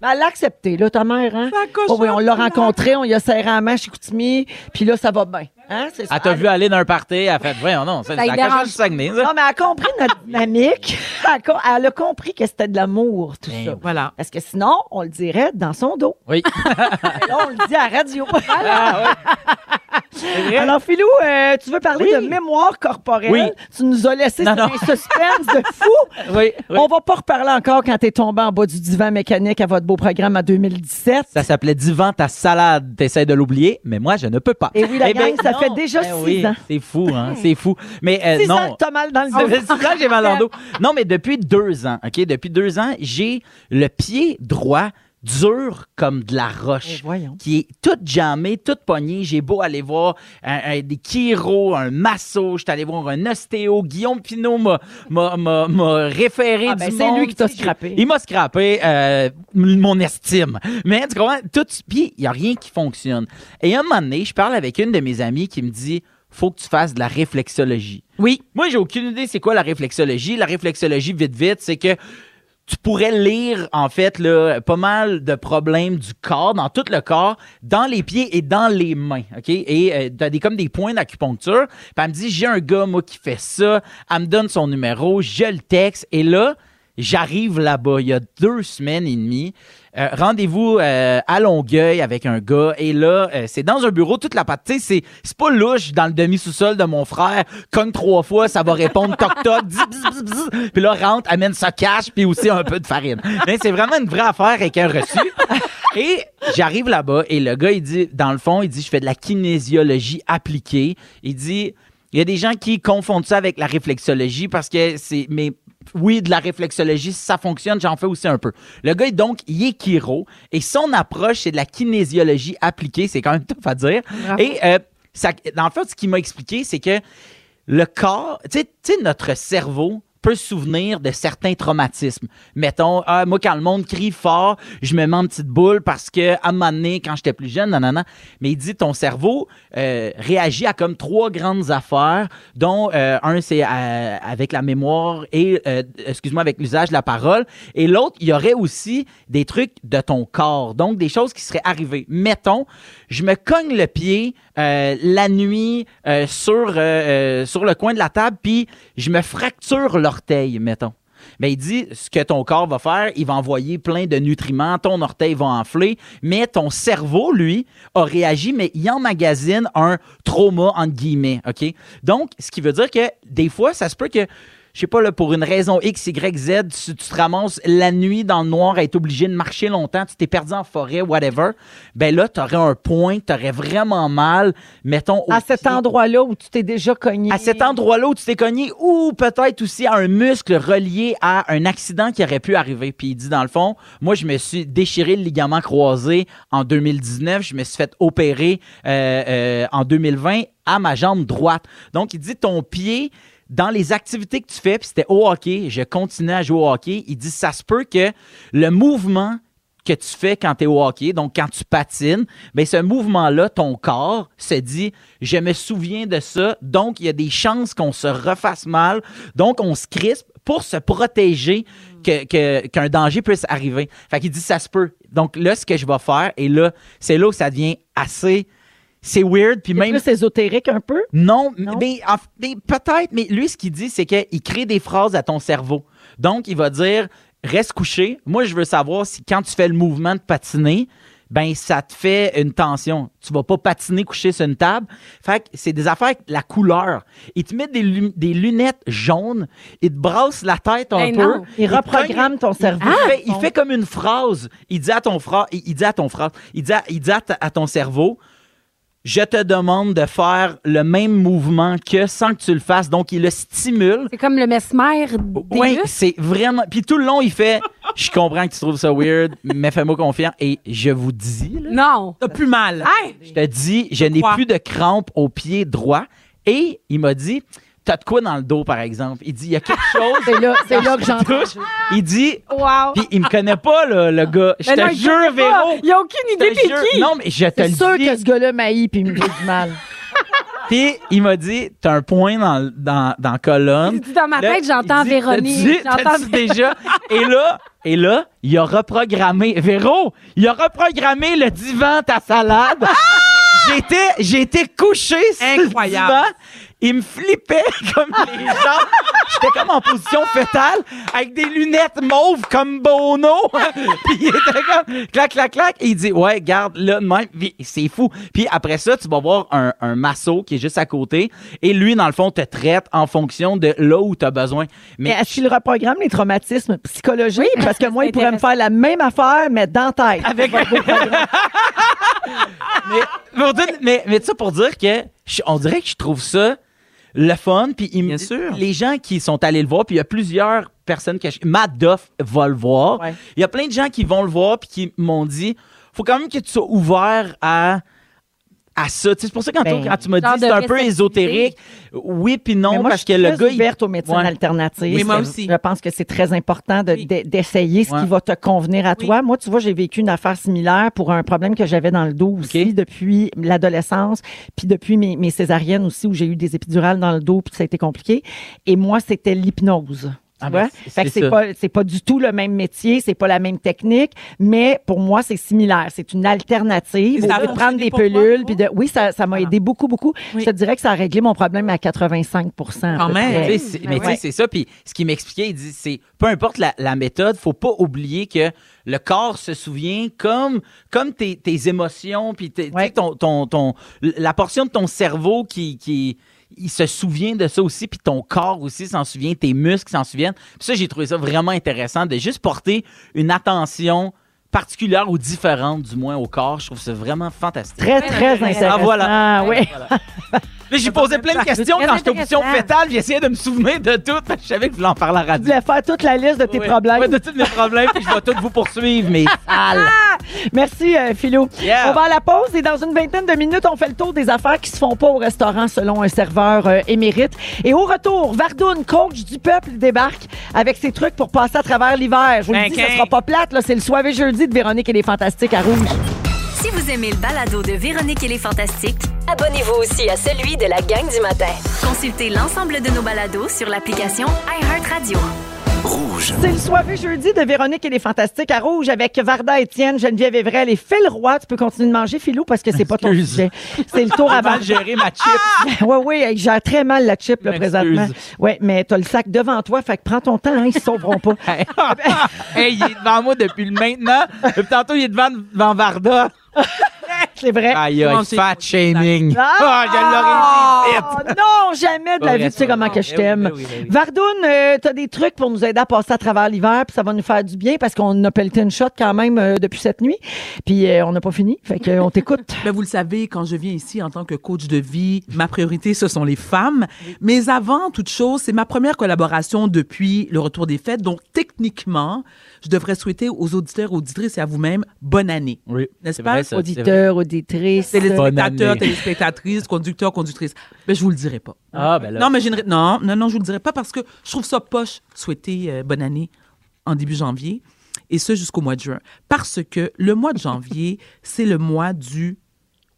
Ben, elle l'a accepté, là, ta mère, hein? La cochonne Oh oui, on l'a du lac. rencontré, on y a serré la main chez Koutimi, puis là, ça va bien. Hein? C'est ça. Elle t'a vu aller d'un party, elle a fait, voyons, non, c'est Ça la dérange. du Saguenay, ça. Non, mais elle a compris notre dynamique. Elle a, co- elle a compris que c'était de l'amour, tout Ben ça. Voilà. Parce que sinon, on le dirait dans son dos. Oui. Et là, on le dit à la radio. Ah, ouais. C'est. Alors, Philou, euh, tu veux parler Oui. de mémoire corporelle? Oui. Tu nous as laissé Non, sur non. un suspense de fou. Oui, oui. On va pas reparler encore quand t'es tombé en bas du divan mécanique à votre beau programme en 2017. Ça s'appelait Divan ta salade. T'essaies de l'oublier, mais moi, je ne peux pas. Et oui, la Eh ben, gang, ça non. fait déjà Ben six oui, ans. C'est fou, hein? C'est fou. Mais euh, Six non. ans que t'as mal dans le Ça dos. ans que j'ai mal dans le dos. Non, mais depuis deux ans, OK? Depuis deux ans, j'ai le pied droit dur comme de la roche. Voyons. Qui est toute jammée, toute pognée. J'ai beau aller voir un- un- des chiro, un masso, j'étais allé voir un ostéo. Guillaume Pinot m'a- m'a m'a- m'a référé Ah, du ben, c'est lui qui t'a scrappé. Il m'a scrappé euh, mon estime. Mais tu comprends? Tout, puis il n'y a rien qui fonctionne. Et un moment donné, je parle avec une de mes amies qui me dit faut que tu fasses de la réflexologie. Oui. Moi, j'ai aucune idée c'est quoi la réflexologie. La réflexologie, vite, vite, c'est que tu pourrais lire, en fait, là, pas mal de problèmes du corps, dans tout le corps, dans les pieds et dans les mains? Et euh, t'as des, comme des points d'acupuncture. Puis elle me dit, j'ai un gars, moi, qui fait ça. Elle me donne son numéro, je le texte. Et là, j'arrive là-bas, il y a deux semaines et demie. Euh, Rendez-vous euh, à Longueuil avec un gars. Et là, euh, c'est dans un bureau, toute la patte. Tu sais, c'est- pas louche dans le demi-sous-sol de mon frère. Cogne trois fois, ça va répondre toc-toc. Puis là, rentre, amène sa cash, puis aussi un peu de farine. Mais c'est vraiment une vraie affaire avec un reçu. Et j'arrive là-bas et le gars, il dit, dans le fond, il dit, je fais de la kinésiologie appliquée. Il dit, il y a des gens qui confondent ça avec la réflexologie parce que c'est, mais oui, de la réflexologie, ça fonctionne, j'en fais aussi un peu. Le gars, donc, il est chiro et son approche, c'est de la kinésiologie appliquée. C'est quand même tough à dire. Et, euh, ça, dans le fait, ce qu'il m'a expliqué, c'est que le corps, tu sais, notre cerveau peut se souvenir de certains traumatismes. Mettons, ah, moi, quand le monde crie fort, je me mets en petite boule parce que, à un moment donné, quand j'étais plus jeune, nanana. Mais il dit, ton cerveau euh, réagit à comme trois grandes affaires, dont euh, un, c'est euh, avec la mémoire et, excuse-moi, avec l'usage de la parole. Et l'autre, il y aurait aussi des trucs de ton corps. Donc, des choses qui seraient arrivées. Mettons, je me cogne le pied euh, la nuit euh, sur, euh, euh, sur le coin de la table, puis je me fracture l'orteil, mettons. Mais il dit, ce que ton corps va faire, il va envoyer plein de nutriments, ton orteil va enfler, mais ton cerveau, lui, a réagi, mais il emmagasine un trauma, entre guillemets, OK? Donc, ce qui veut dire que des fois, ça se peut que je sais pas, là, pour une raison X, Y, Z, tu, tu te ramasses la nuit dans le noir à être obligé de marcher longtemps, tu t'es perdu en forêt, whatever, ben là, tu aurais un point, tu aurais vraiment mal, mettons, au À cet endroit-là où tu t'es déjà cogné. À cet endroit-là où tu t'es cogné, ou peut-être aussi à un muscle relié à un accident qui aurait pu arriver. Puis il dit, dans le fond, moi, je me suis déchiré le ligament croisé en 2019, je me suis fait opérer euh, euh, en 2020 à ma jambe droite. Donc, il dit, ton pied, dans les activités que tu fais, puis c'était au hockey, je continuais à jouer au hockey, il dit, ça se peut que le mouvement que tu fais quand tu es au hockey, donc quand tu patines, ben ce mouvement-là, ton corps se dit je me souviens de ça, donc il y a des chances qu'on se refasse mal, donc on se crispe pour se protéger qu'un danger puisse arriver. Fait qu'il dit ça se peut. Donc là, ce que je vais faire, et là, c'est là où ça devient assez. C'est weird, puis C'est même. plus ésotérique un peu? Non, Non? mais, peut-être, mais lui, ce qu'il dit, c'est qu'il crée des phrases à ton cerveau. Donc, il va dire reste couché. Moi, je veux savoir si quand tu fais le mouvement de patiner, ben ça te fait une tension. Tu vas pas patiner couché sur une table. Fait que c'est des affaires avec la couleur. Il te met des, lu- des lunettes jaunes, il te brasse la tête un Ben peu. non. Il reprogramme ton cerveau. il fait, il fait comme une phrase. Il dit à ton frère, il, il dit à ton frère, il dit à, il dit à, ta- à ton cerveau, je te demande de faire le même mouvement que sans que tu le fasses. Donc, il le stimule. C'est comme le mesmer des Oui, c'est vraiment. Puis tout le long, il fait, je comprends que tu trouves ça weird, mais fais-moi confiance. Et je vous dis, là, Non. T'as plus mal. Hey! je te dis, je n'ai plus de crampes au pied droit. Et il m'a dit, t'as de quoi dans le dos, par exemple? Il dit, il y a quelque chose. C'est là, c'est là que j'entends. touche. Il dit, Wow. puis il me connaît pas, là, le gars. Je te jure. Véro. Il n'y a aucune idée te t'es qui? Non, mais je te C'est le sûr dis. que ce gars-là m'haït puis il me fait du mal. Puis il m'a dit, t'as un point dans, dans, dans la colonne. Il dit, dans ma tête, j'entends Véronique. J'entends déjà? Et là, et là, il a reprogrammé. Véro, il a reprogrammé le divan, ta salade. J'étais, j'étais couché sur Incroyable. le divan. Il me flippait comme les gens. J'étais comme en position fétale avec des lunettes mauves comme Bono. Puis il était comme clac, clac, clac. Et il dit, ouais, garde là, de même. C'est fou. Puis après ça, tu vas voir un, un masso qui est juste à côté. Et lui, dans le fond, te traite en fonction de là où tu as besoin. Mais Mais est-ce qu'il reprogramme les traumatismes psychologiques? Oui, Parce que moi, il pourrait me faire la même affaire, mais dans tête. Avec mais, pour dire- mais, mais tu sais, pour dire que je- on dirait que je trouve ça le fun. Puis il me- Bien sûr. les gens qui sont allés le voir, puis il y a plusieurs personnes je, Matt Duff va le voir. Ouais. Il y a plein de gens qui vont le voir puis qui m'ont dit faut quand même que tu sois ouvert à à ça. C'est pour ça que quand, Ben, quand tu m'as dit genre de c'est un peu ésotérique, oui puis Mais non moi, parce je que suis le très gars il- ouverte aux médecines Ouais. alternatives. Oui, moi aussi. Je pense que c'est très important de- Oui. de- d'essayer ce Ouais. qui va te convenir à Oui. toi. Moi, tu vois, j'ai vécu une affaire similaire pour un problème que j'avais dans le dos aussi depuis l'adolescence, puis depuis mes, mes césariennes aussi où j'ai eu des épidurales dans le dos puis ça a été compliqué. Et moi, c'était l'hypnose. Ah, ben, c'est- Fait que c'est c'est ça. pas, c'est pas du tout le même métier, c'est pas la même technique, mais pour moi, c'est similaire. C'est une alternative. Ça de prendre des toi? puis de, oui, ça, ça m'a aidé beaucoup, beaucoup. Oui. Je te dirais que ça a réglé mon problème à 85 à Quand même. Tu sais, Ben mais tu sais, ouais. c'est ça. Puis ce qu'il m'expliquait, il dit, c'est peu importe la, la méthode, faut pas oublier que le corps se souvient comme comme tes, tes émotions, puis tes- tu sais, Ouais. ton, ton, ton, la portion de ton cerveau qui, qui il se souvient de ça aussi, puis ton corps aussi s'en souvient, tes muscles s'en souviennent. Puis ça, j'ai trouvé ça vraiment intéressant de juste porter une attention particulière ou différente, du moins, au corps. Je trouve ça vraiment fantastique. Très, très intéressant. Ah, voilà. Ah, oui. Là, j'ai posé plein de questions quand j'étais en position fétale. J'essayais de me souvenir de tout. parce que Je savais que je voulais en parler à la Tu radio. voulais faire toute la liste de tes problèmes. De tous mes problèmes, puis je vais tous vous poursuivre, mais sales. Merci, euh, Philo. Yeah. On va à la pause et dans une vingtaine de minutes, on fait le tour des affaires qui se font pas au restaurant selon un serveur euh, émérite. Et au retour, Vardoun, coach du peuple, débarque avec ses trucs pour passer à travers l'hiver. Je vous le dis, Ok. ça sera pas plate. là. C'est le soirée jeudi de Véronique et les Fantastiques à Rouge. Si vous aimez le balado de Véronique et les Fantastiques, Abonnez-vous aussi à celui de la gang du matin. consultez l'ensemble de nos balados sur l'application iHeartRadio. Rouge. C'est le soirée jeudi de Véronique et les Fantastiques à Rouge avec Varda Étienne, Geneviève Evrel et Phil Roy. Tu peux continuer de manger, Philou, parce que c'est pas ton sujet. C'est le tour J'ai avant. mal géré ma chip. Oui, oui, il gère très mal la chip, là, présentement. Oui, mais t'as le sac devant toi, fait que prends ton temps, hein, ils se sauveront pas. hey, il est devant moi depuis le maintenant. Depuis tantôt, il est devant, devant Varda. C'est vrai. Aïe, aïe, fat shaming. Ah! Ah, je l'aurais dit. Oh, non, jamais de la vie, tu sais comment que je Eh oui, t'aime. ben oui, ben oui. Vardoun, euh, t'as des trucs pour nous aider à passer à travers l'hiver, puis ça va nous faire du bien parce qu'on a pelleté une shot quand même euh, depuis cette nuit, puis euh, on n'a pas fini, fait que, euh, on t'écoute. Ben, vous le savez, quand je viens ici en tant que coach de vie, ma priorité, ce sont les femmes. Mais avant toute chose, c'est ma première collaboration depuis le retour des fêtes. Donc, techniquement, je devrais souhaiter aux auditeurs, auditrices et à vous-même bonne année. Oui, N'est-ce pas? vrai, ça, vrai. Auditeurs, auditrices. Téléspectateurs, téléspectatrices, conducteurs, conductrices. Ben, je vous le dirai pas. Ah, ben là. Non, mais j'ai une non, non, non, je vous le dirai pas parce que je trouve ça poche souhaiter euh, bonne année en début janvier et ce jusqu'au mois de juin. Parce que le mois de janvier, c'est le mois du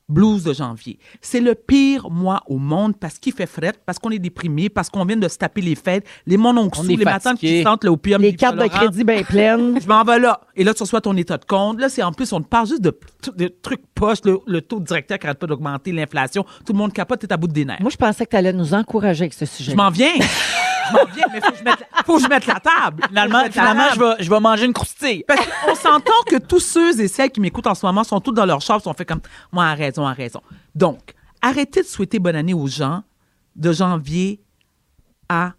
blues de janvier. C'est le pire mois au monde parce qu'il fait fret, parce qu'on est déprimé, parce qu'on vient de se taper les fêtes, les mononcles On sous, est les matantes qui sentent l'opium. les cartes de crédit bien pleines. Je m'en vais là. Et là, tu reçois ton état de compte. Là, c'est en plus, on te parle juste de, de trucs poches, le, le taux directeur qui arrête pas d'augmenter, l'inflation. Tout le monde capote, t'es à bout des nerfs. Moi, je pensais que tu allais nous encourager avec ce sujet. Je m'en viens. Je m'en viens, mais faut que je mette, faut que je mette la table. Finalement, finalement je, vais, je vais manger une croustille. Parce qu'on s'entend que tous ceux et celles qui m'écoutent en ce moment sont tous dans leur char, sont fait comme moi à raison, à raison. Donc, arrêtez de souhaiter bonne année aux gens de janvier à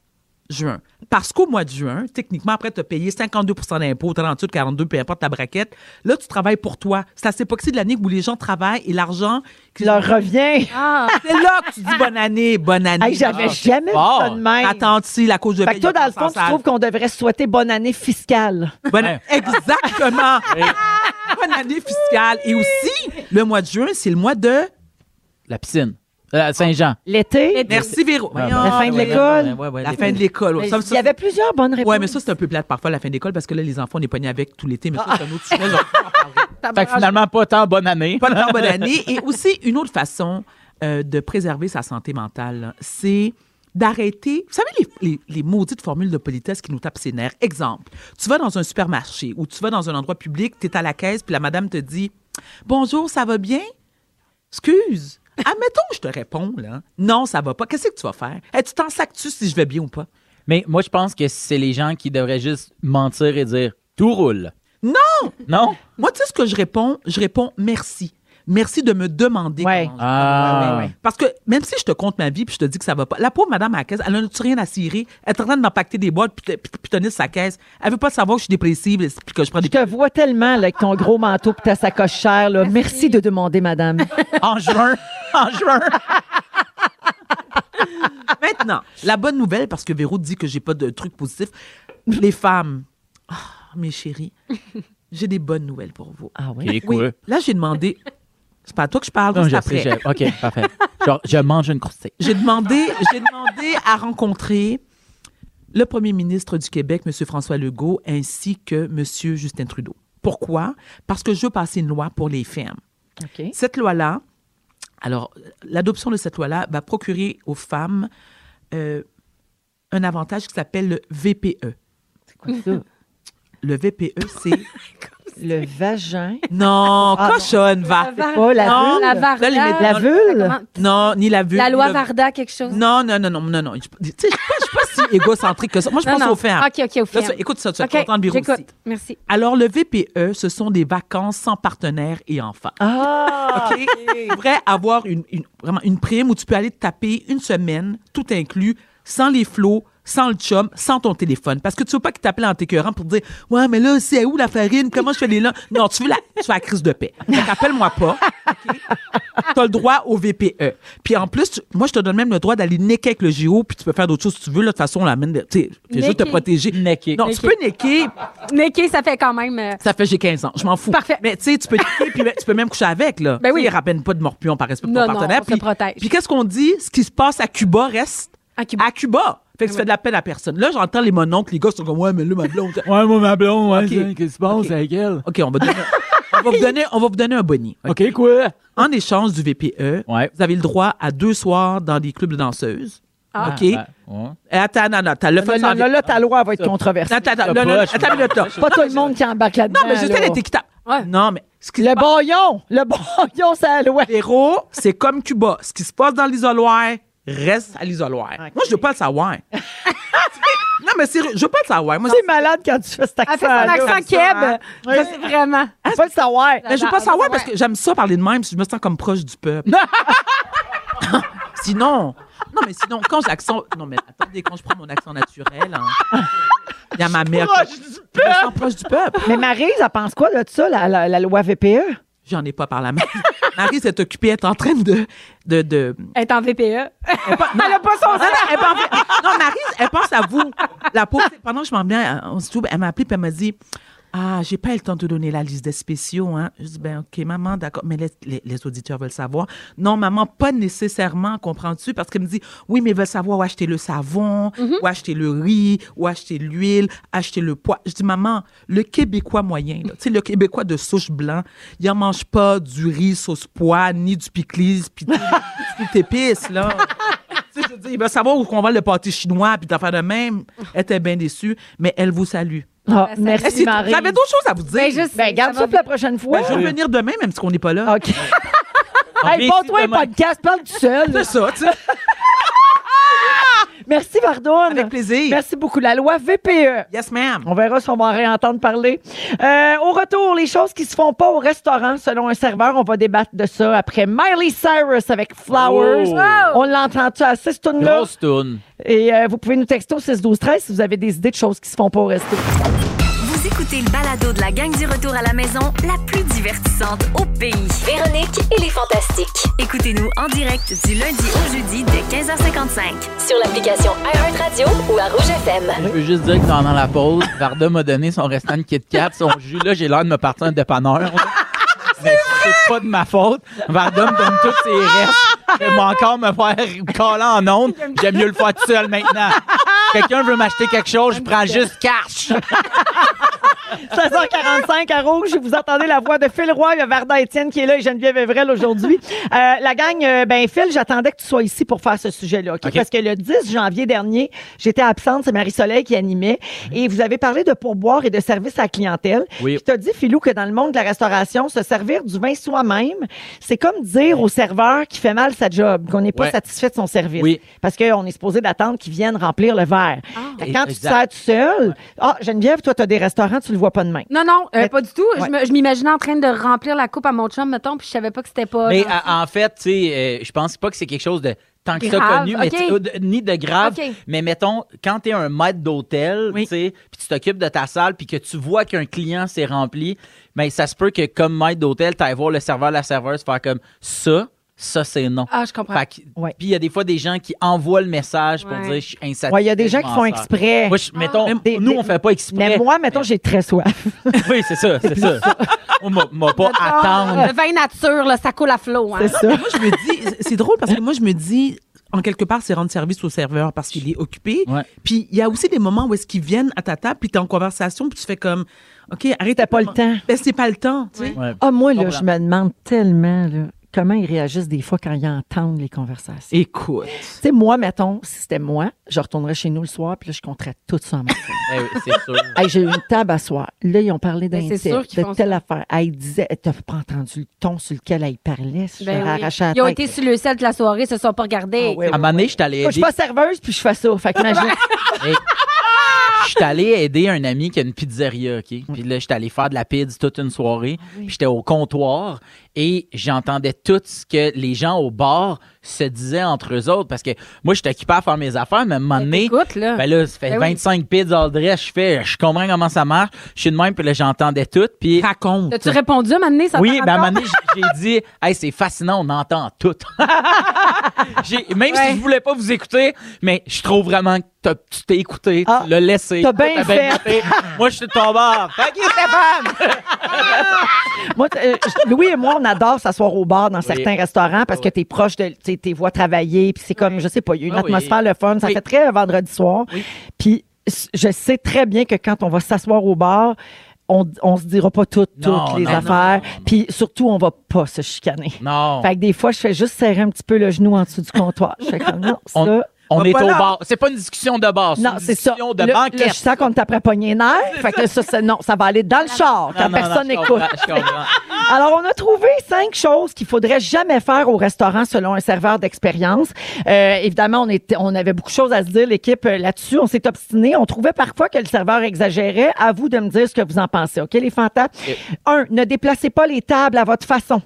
juin. Parce qu'au mois de juin, techniquement, après, tu as payé 52% d'impôts, 38, 42, peu importe ta braquette. Là, tu travailles pour toi. C'est à cette époque-ci de l'année où les gens travaillent et l'argent. Tu leur reviens. Ah, C'est là que tu dis bonne année, bonne année. Hey, J'avais Ah, jamais vu fort. ça de même. Attends, si la cause de Fait que toi, dans le fond, tu trouves qu'on devrait souhaiter bonne année fiscale. Bonne-. Exactement. Bonne année fiscale. Et aussi, le mois de juin, c'est le mois de. La piscine. Euh, Saint-Jean. L'été, Merci, Véro. La fin de l'école? ouais, ouais, ouais, La fin de l'école. Il y avait plusieurs bonnes réponses. Ouais, mais ça, c'est un peu plate parfois, la fin d'école, parce que là, les enfants, on est pognés avec tout l'été, mais ça, c'est un autre sujet. Fait que finalement, pas tant bonne année. Pas de temps, bonne année. Et aussi, une autre façon euh, de préserver sa santé mentale, c'est d'arrêter. Vous savez, les, les, les maudites formules de politesse qui nous tapent ses nerfs. Exemple, tu vas dans un supermarché ou tu vas dans un endroit public, tu es à la caisse, puis la madame te dit Bonjour, ça va bien Excuse. Admettons, je te réponds, là. Non, ça va pas. Qu'est-ce que tu vas faire? Hey, tu t'en sacs-tu si je vais bien ou pas? Mais moi, je pense que c'est les gens qui devraient juste mentir et dire tout roule. Non! Non? Moi, tu sais ce que je réponds? Je réponds merci. Merci de me demander Ouais. comment. Ah. ouais, ouais. Parce que même si je te compte ma vie puis je te dis que ça va pas, la pauvre madame à la caisse, elle n'a rien à cirer? Elle est en train d'empacter des boîtes puis, puis, puis tenir sa caisse. Elle veut pas savoir que je suis dépressive puis que je prends des... Je te vois tellement là, avec ton gros manteau et ta sacoche chère. Là. Merci de demander, madame. En juin. En juin. Maintenant, la bonne nouvelle, parce que Véro dit que j'ai pas de trucs positifs, les femmes, ah, mes chéris, j'ai des bonnes nouvelles pour vous. Ah oui? Ok, Oui, quoi? là, j'ai demandé... C'est pas à toi que je parle, Non, je après. sais, je- OK, parfait. Genre, je mange une croustille. J'ai demandé, j'ai demandé à rencontrer le premier ministre du Québec, M. François Legault, ainsi que M. Justin Trudeau. Pourquoi? Parce que je veux passer une loi pour les femmes. OK. Cette loi-là, alors, l'adoption de cette loi-là va procurer aux femmes euh, un avantage qui s'appelle le VPE. C'est quoi ça? Le VPE, c'est... Le vagin. Non, Ah, cochonne, va. var- Pas la Non, vulve. la Varda. Là, les- La vulve? Comment- Non, ni la vue. La loi Varda, quelque chose. Non, non, non, non, non, non. Je tu sais, je suis pas, je suis pas si égocentrique que ça. Moi, je pense aux femmes. OK, OK, aux Là, ça- écoute ça, tu vas de bureau j'écoute. aussi. Merci. Alors, le VPE, ce sont des vacances sans partenaire et enfants. Ah! OK? Tu devrais avoir une, une- vraiment une prime où tu peux aller te taper une semaine, tout inclus, sans les flots, sans le chum, sans ton téléphone. Parce que tu veux pas qu'il t'appelle en t'écœurant pour te dire Ouais, mais là, c'est où la farine? Comment je fais les là? Non, tu veux la, tu veux la crise de paix. Donc, appelle-moi pas. Tu as le droit au VPE. Puis en plus, tu- moi, je te donne même le droit d'aller necker avec le JO, puis tu peux faire d'autres choses si tu veux. Là, de toute façon, la mine, de- tu sais, juste te protéger. Necker. Non, tu peux necker. Necker, ça fait quand même. euh, Ça fait j'ai 15 ans, je m'en fous. Parfait. Mais tu sais, tu peux necker, puis tu peux même coucher avec là. Ben oui. Ramène pas de morpion par respect pour Non, ton non, partenaire. on se puis, protège. Puis qu'est-ce qu'on dit? Ce qui se passe à Cuba reste À Cuba. à Cuba. Fait que ça fait de la peine à personne. Là, j'entends les mononcles, les gars sont comme ouais, mais là ma blonde. Ouais, moi, ma blonde, ouais, Ok. c'est- qu'est-ce qui se passe Ok. avec elle? OK, on va donner on va vous donner on va vous donner un boni. OK, quoi? En échange du VPE, Ouais. vous avez le droit à deux soirs dans des clubs de danseuses. Ah. OK? Ah, ouais. Et attends, non, non, t'as le fait là, là, là, ta loi va être controversée. Attends, attends, là, pas, attends, là. Pas tout le monde qui embarque là-dedans. Non, mais je sais, là. elle est équitable. Ouais. Non, mais ce qui Le passe- baillon! Le baillon, c'est la loi. Véro, c'est comme Cuba. Ce qui se passe dans l'isoloir reste à l'isoloir. Moi, je veux pas le savoir. non, mais sérieux, je veux pas le savoir. Moi, C'est malade quand tu fais cet accent. Elle fait son accent keb. Oui. Ça, c'est vraiment. Tu pas le savoir. mais je veux pas savoir parce que j'aime ça parler de même, si je me sens comme proche du peuple. sinon, non, mais sinon, quand j'accent. Non, mais attendez, quand je prends mon accent naturel, hein, il y a ma mère. qui- Je me sens proche du peuple. Mais Maryse, elle pense quoi de ça, la, la- la loi? VPE? J'en ai pas par la main. Marie s'est occupée, elle est en train de. de, de... Elle est en VPE. Elle a pas son non, non, elle pense- non, Marie, elle pense à vous. La pauvre, pendant que je m'en viens, on se trouve, elle m'a appelé et elle m'a dit Ah, j'ai pas eu le temps de te donner la liste des spéciaux. Hein. Je dis Ben, OK, maman, d'accord. Mais les, les- les auditeurs veulent savoir. Non, maman, pas nécessairement, comprends-tu? Parce qu'elle me dit Oui, mais ils veulent savoir où acheter le savon, où acheter le riz, où acheter l'huile, acheter le poids. Je dis Maman, le Québécois moyen, tu sais, le Québécois de souche blanc, il en mange pas du riz sauce pois, ni du piclis, puis petites épices, là. Tu sais, je dire, il va savoir où qu'on va le pâté chinois, puis d'affaire de même. Elle était bien déçue, mais elle vous salue. Ah, merci. Maryse. J'avais d'autres choses à vous dire. Ben, juste- Ben, garde Ça pour la prochaine fois. Ben, je vais revenir demain, même si on n'est pas là. OK. hey, pas-toi un podcast, parle tout seul. C'est ça, tu sais. Merci, Vardoune. Avec plaisir. Merci beaucoup. La loi VPE. Yes, ma'am. On verra si on va en réentendre parler. Euh, au retour, les choses qui se font pas au restaurant, selon un serveur, on va débattre de ça après Miley Cyrus avec Flowers. Oh. On l'entend-tu ce tune-là? Grosse toune. Et euh, vous pouvez nous texter au 6 12 13 si vous avez des idées de choses qui se font pas au resto. Vous écoutez le balado de la gang du retour à la maison, la plus divertissante au pays. Véronique et les Fantastiques. Écoutez-nous en direct du lundi au jeudi dès 15h55. Sur l'application iHeartRadio ou à Rouge FM. Je veux juste dire que pendant la pause, Varda m'a donné son restant de Kit Kat, son jus. Là, j'ai l'air de me partir un dépanneur. Mais c'est pas de ma faute. Varda me donne tous ses restes. Je vais encore me faire coller en ondes. J'aime mieux le faire tout seul maintenant. Quelqu'un veut m'acheter quelque chose, je prends juste cash. 16h45 à Rouge, vous entendez la voix de Phil Roy, il y a Varda Étienne qui est là et Geneviève Evrel aujourd'hui. Euh, la gang, euh, ben Phil, j'attendais que tu sois ici pour faire ce sujet-là, OK? OK. Parce que le 10 janvier dernier, j'étais absente, c'est Marie-Soleil qui animait, et vous avez parlé de pourboire et de service à la clientèle. Oui. Puis tu as dit, Philou, que dans le monde de la restauration, se servir du vin soi-même, c'est comme dire au serveur qui fait mal sa job, qu'on n'est pas Ouais. satisfait de son service. Oui. Parce qu'on est supposé d'attendre qu'ils viennent remplir le verre. Que Quand tu te sers tout seul, ah, Geneviève, toi, tu as des restaurants, tu le vois pas de main. Non, non, euh, Mais- pas du tout. Ouais. Je me- Je m'imaginais en train de remplir la coupe à mon chum, mettons, puis je savais pas que c'était pas. Mais à- en fait, tu sais, euh, je pense pas que c'est quelque chose de tant que ça Grave, connu, mais ok. tu- de- ni de grave. Ok. Mais mettons, quand tu es un maître d'hôtel, Oui. tu sais, puis tu t'occupes de ta salle, puis que tu vois qu'un client s'est rempli, ben ça se peut que comme maître d'hôtel, tu ailles voir le serveur, la serveuse faire comme ça, ça c'est non. Ah, je comprends. Ouais. Puis il y a des fois des gens qui envoient le message pour Ouais. dire je suis insatisfait. Ouais, il y a des gens qui font exprès. Moi, je- mettons, Des- nous, des- on fait pas exprès. Mais moi, mettons, j'ai très soif. oui, c'est ça, c'est ça. On m'a- m'a pas attendre. Le vin nature, là, ça coule à flot. Hein. C'est ça. Moi, je me dis, c'est drôle parce que moi, je me dis, en quelque part, c'est rendre service au serveur parce qu'il est occupé. Ouais. Puis il y a aussi des moments où est-ce qu'ils viennent à ta table, puis t'es en conversation, puis tu fais comme, OK, arrête. T'as pas le temps. Ben, c'est pas le temps, tu sais. Ouais. Ah, moi, là, je me demande tellement là, comment ils réagissent des fois quand ils entendent les conversations. Écoute. Tu sais, moi, mettons, si c'était moi, je retournerais chez nous le soir, puis là, je compterais tout ça en même temps. Eh oui, c'est sûr. Hey, j'ai eu une table à soir. Là, ils ont parlé d'un Ben, sûr qu'ils de font telle ça. affaire. Hey, ils disaient, t'as pas entendu le ton sur lequel elle parlait? Je Ben oui. arrachais la Ils ont tête. été sur le sel de la soirée, se sont pas regardés. Ah ouais, À un moment donné, je suis Moi, je suis pas serveuse, puis je fais ça. Fait. Hey, Je suis allé aider un ami qui a une pizzeria, OK? Puis là, j'étais allé faire de la pizza toute une soirée. Puis j'étais au comptoir et j'entendais tout ce que les gens au bar se disaient entre eux autres. Parce que moi, j'étais occupé à faire mes affaires, mais à un moment donné, Écoute, là. ben là, ça fait Ben oui. 25 pieds all dress, je fais, je comprends comment ça marche. Je suis de même, puis là, j'entendais tout. Puis Raconte. T'as-tu répondu à un moment donné, ça oui, ben à un moment donné, j'ai dit, hey, c'est fascinant, on entend tout. Même Ouais. si je voulais pas vous écouter, mais je trouve vraiment que tu t'es écouté, Ah, tu l'as laissé. t'as bien fait. Moi, je suis tombé. Fuck you, Stéphane! Moi, euh, Louis et moi, on adore s'asseoir au bar dans certains restaurants parce que t'es proche de, t'es voix travailler, puis c'est comme, je sais pas, il y a une Ah oui. atmosphère le fun, ça Oui. fait très vendredi soir. Puis je sais très bien que quand on va s'asseoir au bar, on, on se dira pas toutes, toutes Non, les non, affaires. Puis surtout, on va pas se chicaner. Non. Fait que des fois, je fais juste serrer un petit peu le genou en dessous du comptoir. Je fais comme, non, ça... On, Va est pas au là. bar. C'est pas une discussion de bar, c'est Non, c'est ça. de là, banquette. je sens qu'on après pogner nerf. Fait que ça, c'est- non, ça va aller dans le char quand Non, non, non, personne n'écoute. Alors, on a trouvé cinq choses qu'il faudrait jamais faire au restaurant selon un serveur d'expérience. Euh, évidemment, on, était, on avait beaucoup de choses à se dire, l'équipe, euh, là-dessus. On s'est obstiné. On trouvait parfois que le serveur exagérait. À vous de me dire ce que vous en pensez. OK, les fantas? Un, ne déplacez pas les tables à votre façon.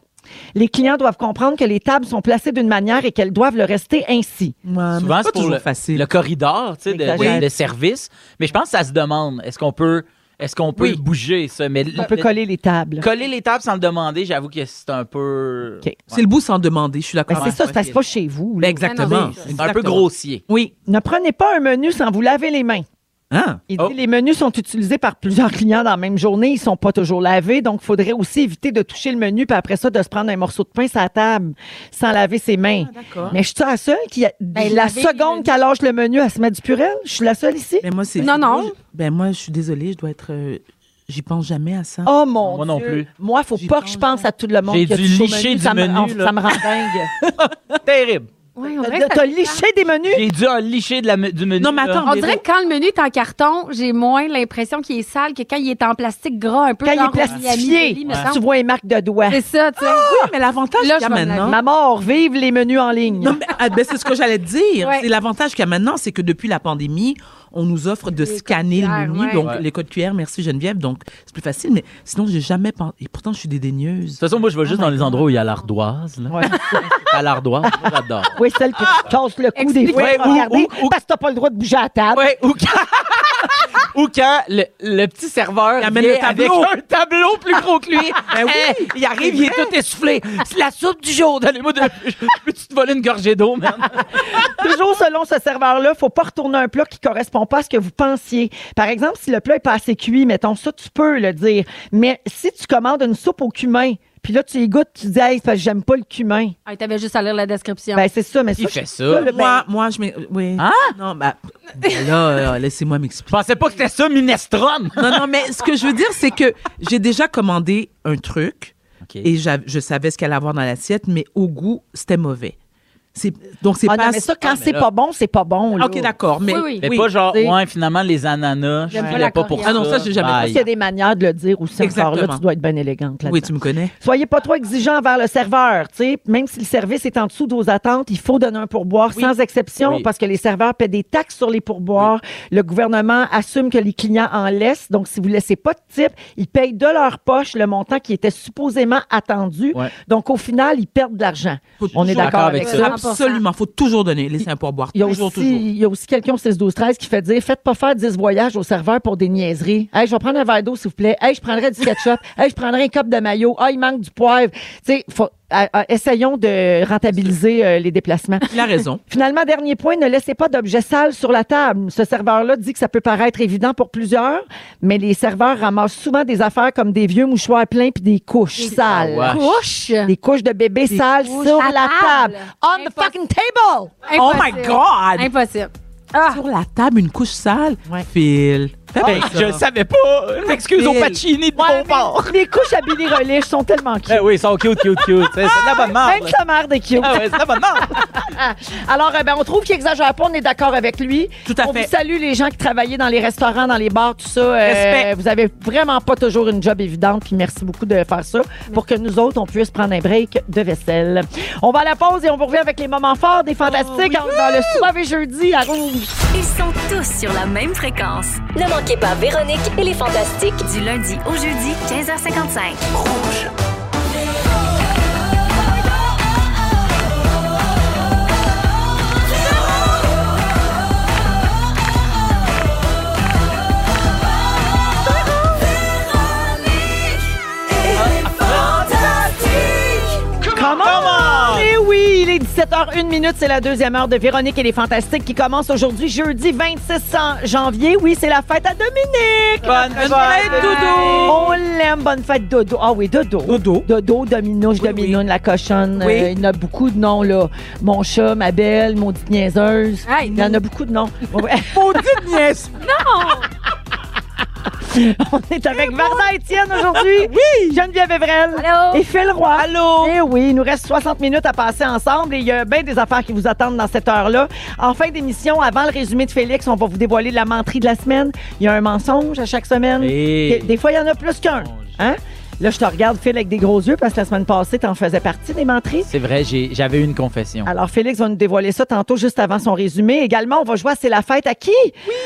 Les clients doivent comprendre que les tables sont placées d'une manière et qu'elles doivent le rester ainsi. Ouais, Souvent, c'est pour toujours le, facile. le corridor tu sais, de, Exagère. de- de service. Mais je pense que ça se demande. Est-ce qu'on peut, est-ce qu'on peut Oui. bouger ça? Mais On peut coller les tables. coller les tables sans le demander, j'avoue que c'est un peu. OK. C'est le bout sans demander, je suis Ben, d'accord. c'est ça, parce que c'est pas chez vous. Ben, exactement. C'est un peu grossier. Oui. Ne prenez pas un menu sans vous laver les mains. Hein? Il Oh. dit les menus sont utilisés par plusieurs clients dans la même journée, ils sont pas toujours lavés, donc il faudrait aussi éviter de toucher le menu puis après ça de se prendre un morceau de pain sur la table sans laver ses mains. Ah, D'accord. Mais je suis la seule qui a, Ben, la seconde qu'elle lâche le menu, elle se met du purel. Je suis la seule ici? Ben, moi, c'est. Non, non. moi, je- Ben, moi, je suis désolée, je dois être. euh, J'y pense jamais à ça. Oh mon Moi non Dieu. plus. Moi, faut pas que je pense à tout le monde J'ai dû licher du ça me- menu, oh, ça me rend dingue. Terrible. Ouais, on dirait que ça T'as dépend. liché des menus? J'ai dû en licher de la, me- du menu. Non, mais là. attends, On dirait que quand le menu est en carton, j'ai moins l'impression qu'il est sale que quand il est en plastique gras, un peu Quand il est plastifié, Miami, me tu semble. vois les marques de doigts. C'est ça, tu sais. Oui, mais l'avantage Là, qu'il y a je vais me maintenant. Ma mort, vive les menus en ligne. Non, mais, ah, ben, c'est ce que j'allais te dire. Ouais. C'est l'avantage qu'il y a maintenant, c'est que depuis la pandémie, on nous offre de Les scanner le menu, ouais. donc Ouais. les codes QR. Merci Geneviève, donc c'est plus facile. Mais sinon, j'ai jamais pensé. Et pourtant, je suis De dédaigneuse. toute façon, moi, je vais juste Oh dans my les God. endroits où il y a l'ardoise. là. Ouais. À l'ardoise, moi, j'adore. Oui, celle tu casses le cou des fois. Ou- ou- ou- parce que t'as pas le droit de bouger à la table. Ouais, ou ou quand le, le petit serveur Il amène vient le tableau. avec un tableau plus gros que lui. Hey, il arrive, il est tout essoufflé. C'est la soupe du jour. Donnez-moi de... Peux-tu te voler une gorgée d'eau, man? Toujours selon ce serveur-là, faut pas retourner un plat qui correspond pas à ce que vous pensiez. Par exemple, si le plat est pas assez cuit, mettons ça, tu peux le dire. Mais si tu commandes une soupe au cumin, puis là, tu y goûtes, tu dis, hey, c'est parce que j'aime pas le cumin. Ah, t'avais juste à lire la description. Ben, c'est ça, mais Qui ça. fait je- ça? le- Moi, moi, je m'ai. Oui. Hein? Non, bah. ben là, euh, laissez-moi Je m'expliquer. pensais pas que c'était ça, minestrone. Non, non, mais ce que je veux dire, c'est que j'ai déjà commandé un truc OK. et je savais ce qu'elle allait avoir dans l'assiette, mais au goût, c'était mauvais. Donc c'est Ah pas. non, mais ça, quand Ah, c'est pas bon, c'est pas bon. là. Ok, d'accord, mais Oui, oui. Mais pas genre, ouais, finalement, les ananas, je J'aime pas pas pour ça. Ah non, ça, j'ai jamais qu'il y a des manières de le dire aussi. Encore là, Exactement. tu dois être bien élégante là Oui, tu me connais. Soyez pas trop exigeant envers le serveur. tu sais. Même si le service est en dessous de vos attentes, il faut donner un pourboire Oui. sans exception Oui. parce que les serveurs paient des taxes sur les pourboires. Le gouvernement assume que les clients en laissent. Donc, si vous laissez pas de type, ils payent de leur poche le montant qui était supposément attendu. Ouais. Donc, au final, ils perdent de l'argent. On est d'accord avec avec ça. Absolument, faut toujours donner, laisser un pourboire. Il y, a toujours, aussi, toujours. il y a aussi quelqu'un au 6 12 13 qui fait dire faites pas faire 10 voyages au serveur pour des niaiseries. Hey, je vais prendre un verre d'eau s'il vous plaît. Hey, je prendrai du ketchup. hey, je prendrai un cup de maillot. Ah, il manque du poivre. Tu sais, faut- à- à- essayons de rentabiliser euh, les déplacements. Il a raison. Finalement, dernier point, ne laissez pas d'objets sales sur la table. Ce serveur-là dit que ça peut paraître évident pour plusieurs, mais les serveurs ramassent souvent des affaires comme des vieux mouchoirs pleins puis des couches sales. Ah ouais. Couche. Des couches de bébé sales couches sur la table. table. On the fucking table! Oh my. God! Impossible. Ah, Sur la table, une couche sale? Ouais. Phil. Ben, ça. je le savais pas. M'excuse au. Pacini de bord. mais les couches à Billy Relish sont tellement cute. Eh oui, ils sont cute, cute, cute. C'est de la bonne marde. Même sa mère est cute. Ah ouais, c'est de la bonne marde. Alors, euh, ben, on trouve qu'il exagère pas, on est d'accord avec lui. Tout à on fait. vous salue les gens qui travaillaient dans les restaurants, dans les bars, tout ça. Euh, Respect. vous avez vraiment pas toujours une job évidente, puis merci beaucoup de faire ça pour que nous autres, on puisse prendre un break de vaisselle. On va à la pause et on vous revient avec les moments forts des Fantastiques Oh, dans le soir et jeudi à Rouge. Ils sont tous sur la même fréquence. Ne manquez Manquez pas Véronique et les Fantastiques du lundi au jeudi, 15h55. Rouge. Comment? 17h01 minute, c'est la deuxième heure de Véronique et les Fantastiques qui commence aujourd'hui, jeudi 26 janvier. Oui, c'est la fête à Dominique. Bonne fête, Dodo. On l'aime, bonne fête, Dodo. Ah oui, Dodo. Dodo. Dodo, Dominouche, Oui, Dominoune, la cochonne. Oui. Euh, il y en a beaucoup de noms, là. Mon chat, ma belle, maudite niaiseuse. Il y en a beaucoup de noms. Maudite nièce! On est avec Varda Étienne aujourd'hui. Oui. Geneviève Evrel. Allô? Et Phil Roy. Allô. Eh oui, il nous reste 60 minutes à passer ensemble et il y a bien des affaires qui vous attendent dans cette heure-là. En fin d'émission, avant le résumé de Félix, on va vous dévoiler la menterie de la semaine. Il y a un mensonge à chaque semaine. Et- Des fois, il y en a plus qu'un. Hein? Là, je te regarde, Phil, avec des gros yeux parce que la semaine passée, tu en faisais partie des menteries. C'est vrai, j'ai- j'avais eu une confession. Alors, Félix va nous dévoiler ça tantôt, juste avant son résumé. Également, on va jouer à C'est la fête à qui?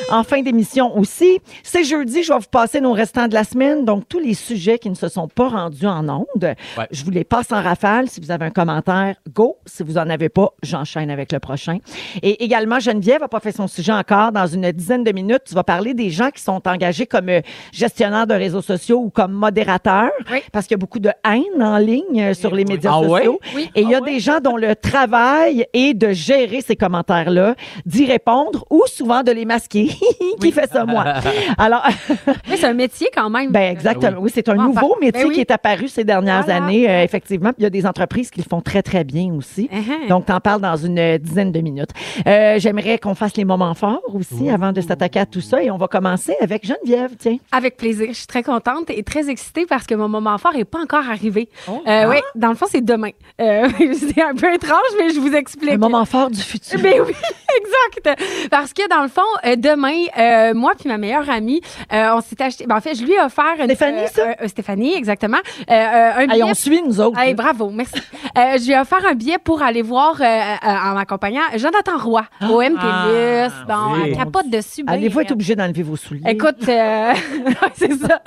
En fin d'émission aussi. C'est jeudi, je vais vous passer nos restants de la semaine. Donc, tous les sujets qui ne se sont pas rendus en ondes, Ouais. je vous les passe en rafale. Si vous avez un commentaire, go. Si vous en avez pas, j'enchaîne avec le prochain. Et également, Geneviève n'a pas fait son sujet encore. Dans une dizaine de minutes, tu vas parler des gens qui sont engagés comme euh, gestionnaires de réseaux sociaux ou comme modérateurs. Oui. Parce qu'il y a beaucoup de haine en ligne euh, sur les médias Ah sociaux. Oui. Et il y a Ah des gens dont le travail est de gérer ces commentaires-là, d'y répondre ou souvent de les masquer. qui fait ça, moi? Alors, c'est un métier quand même. ben exactement. Oui, c'est un Enfin, nouveau métier ben oui. qui est apparu ces dernières Voilà. années, euh, effectivement. Puis il y a des entreprises qui le font très, très bien aussi. Uh-huh. Donc, t'en parles dans une euh, dizaine de minutes. Euh, J'aimerais qu'on fasse les moments forts aussi avant de s'attaquer à tout ça. Et on va commencer avec Geneviève, tiens. Avec plaisir. Je suis très contente et très excitée parce que mon moment fort n'est pas encore arrivé. Oh. Euh, Oui, dans le fond, c'est demain. Euh, c'est un peu étrange, mais je vous explique. Le moment fort du futur. Ben oui, exact. Parce que dans le fond, euh, demain, euh, moi puis ma meilleure amie, euh, on s'est acheté. Ben, en fait, je lui ai offert. une- Stéphanie, ça? euh, Stéphanie, exactement. Un Hey, billet on suit, nous autres. Hey, bravo, merci. Euh, je lui ai offert un billet pour aller voir, euh, euh, en m'accompagnant, Jonathan Roy au MTLUS. Ah, bon, oui. elle capote dessus. ben, Allez-vous être obligé d'enlever vos souliers? Écoute, euh, c'est ça.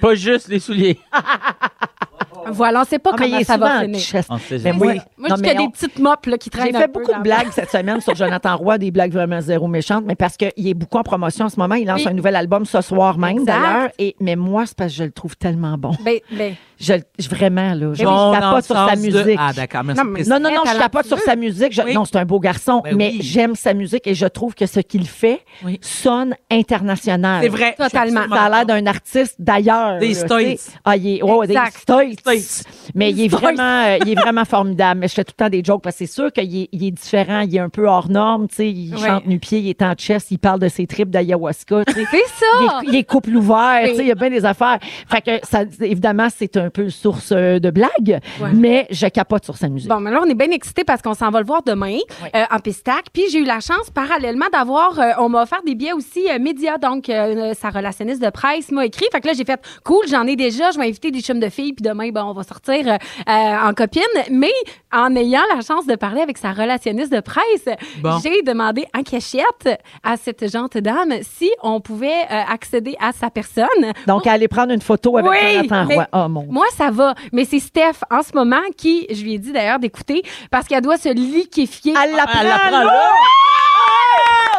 Pas juste les souliers. Voilà, on sait pas Ah, mais il comment est ça souvent va en finir. chest. On sait jamais. oui. Moi, Non, je mais fais des on- petites mopes là, qui traînent J'ai un fait peu beaucoup dans- de blagues cette semaine sur Jonathan Roy, des blagues vraiment zéro méchantes, mais parce qu'il est beaucoup en promotion en ce moment. Il lance Oui. un nouvel album ce soir même, Exact. d'ailleurs. Et Mais moi, c'est parce que je le trouve tellement bon. Ben, ben, Je, je- vraiment, là. Je, capote sur sa de- musique. Ah, d'accord, merci. Non, mais-. Non, non, non, je capote sur sa musique. Je- Oui. Non, c'est un beau garçon, Ben mais oui. j'aime sa musique et je trouve que ce qu'il fait Oui. sonne international. C'est vrai. Totalement. Ça a l'air d'un artiste d'ailleurs. Des là, States. tu sais. Ah, il est, ouais, des Exact. States. States. Mais il est, vraiment, euh, il est vraiment formidable. Mais je fais tout le temps des jokes parce que c'est sûr qu'il est, il est différent. Il est un peu hors norme. tu sais. Il Ouais. chante nu-pied, il est en chest, il parle de ses tripes d'ayahuasca. tu sais. c'est Il ça. est, il est couple ouvert, tu sais, il y a bien des affaires. Fait que ça, évidemment, c'est un peu source euh, de blagues, Ouais. mais je capote sur sa musique. Bon, mais là, on est bien excités parce qu'on s'en va le voir demain euh, en Pistac. Puis j'ai eu la chance, parallèlement, d'avoir... euh, on m'a offert des billets aussi euh, médias. Donc, sa relationniste de presse m'a écrit. Fait que là, j'ai fait « Cool, j'en ai déjà. Je vais inviter des chums de filles. Puis demain, ben, on va sortir en copine. » Mais en ayant la chance de parler avec sa relationniste de presse, Bon. j'ai demandé en cachette à cette gente dame si on pouvait accéder à sa personne. Donc, aller prendre une photo avec Oui, Jonathan Roy. Oh mon Moi, ça va. Mais c'est Steph, en ce moment, qui, je lui ai dit d'ailleurs d'écouter, parce qu'elle doit se liquéfier. Elle la prend, Elle la prend là.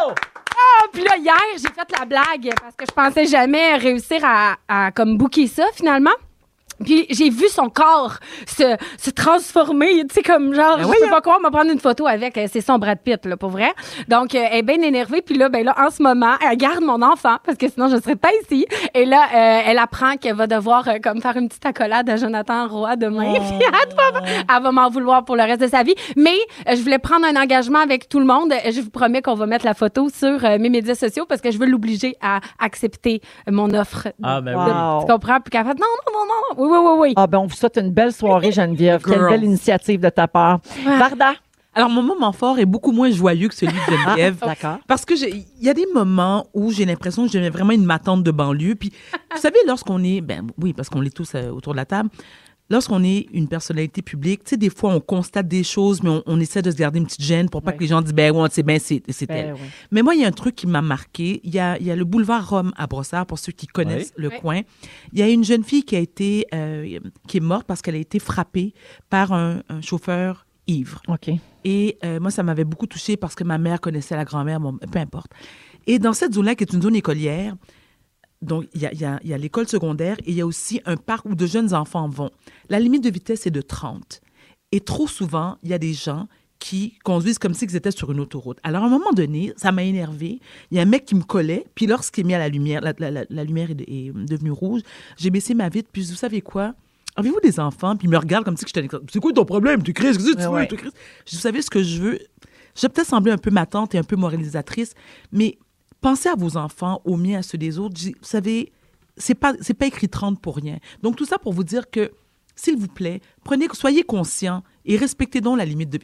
Ah, Puis là, hier, j'ai fait la blague parce que je pensais jamais réussir à, à comme booker ça, finalement. Puis j'ai vu son corps se, se transformer, tu sais, comme genre, Ben je oui, peux hein. pas croire me prendre une photo avec. euh, C'est son Brad Pitt, là, pour vrai. Donc, euh, elle est bien énervée. Puis là, ben là, en ce moment, elle garde mon enfant parce que sinon, je serais pas ici. Et là, euh, elle apprend qu'elle va devoir euh, comme faire une petite accolade à Jonathan Roy demain. Puis elle va, m'en vouloir pour le reste de sa vie. Mais je voulais prendre un engagement avec tout le monde. Je vous promets qu'on va mettre la photo sur mes médias sociaux parce que je veux l'obliger à accepter mon offre. Ah, ben De- oui. Wow. Tu comprends? Puis qu'elle fait non, non, non, non. Oui, oui, oui, oui. Ah ben, on vous souhaite une belle soirée, Geneviève. Quelle belle initiative de ta part. Varda? Alors, mon moment fort est beaucoup moins joyeux que celui de Geneviève. D'accord. Parce que j'ai- il y a des moments où j'ai l'impression que j'ai vraiment une matante de banlieue. Puis, vous savez, lorsqu'on est, ben oui, parce qu'on est tous euh, autour de la table, lorsqu'on est une personnalité publique, tu sais, des fois, on constate des choses, mais on, on essaie de se garder une petite gêne pour pas Ouais. que les gens disent, ben ouais, c'est ben, c'est c'est Ben, elle. ouais. Mais moi, il y a un truc qui m'a marqué. Il y a, il y a le boulevard Rome à Brossard, pour ceux qui connaissent le coin. Il y a une jeune fille qui a été, euh, qui est morte parce qu'elle a été frappée par un, un chauffeur ivre. OK. Et euh, moi, ça m'avait beaucoup touchée parce que ma mère connaissait la grand-mère, bon, peu importe. Et dans cette zone-là, qui est une zone écolière, donc il y a, y a- y a l'école secondaire et il y a aussi un parc où de jeunes enfants vont. La limite de vitesse est de 30. Et trop souvent, il y a des gens qui conduisent comme si ils étaient sur une autoroute. Alors, à un moment donné, ça m'a énervé. Il y a un mec qui me collait, puis lorsqu'il est mis à la lumière, la, la- la- la lumière est, est devenue rouge, j'ai baissé ma vitre, puis vous savez quoi? Avez-vous des enfants? Puis il me regarde comme si j'étais... C'est quoi ton problème? Tu crises? Qu'est-ce que tu Ouais, veux? Tu crises? Je dis, vous savez ce que je veux? Je vais peut-être sembler un peu ma tante et un peu moralisatrice, mais pensez à vos enfants, aux miens, à ceux des autres. Vous savez, c'est pas pas écrit 30 pour rien. Donc tout ça pour vous dire que s'il vous plaît, prenez soyez conscients et respectez donc la limite de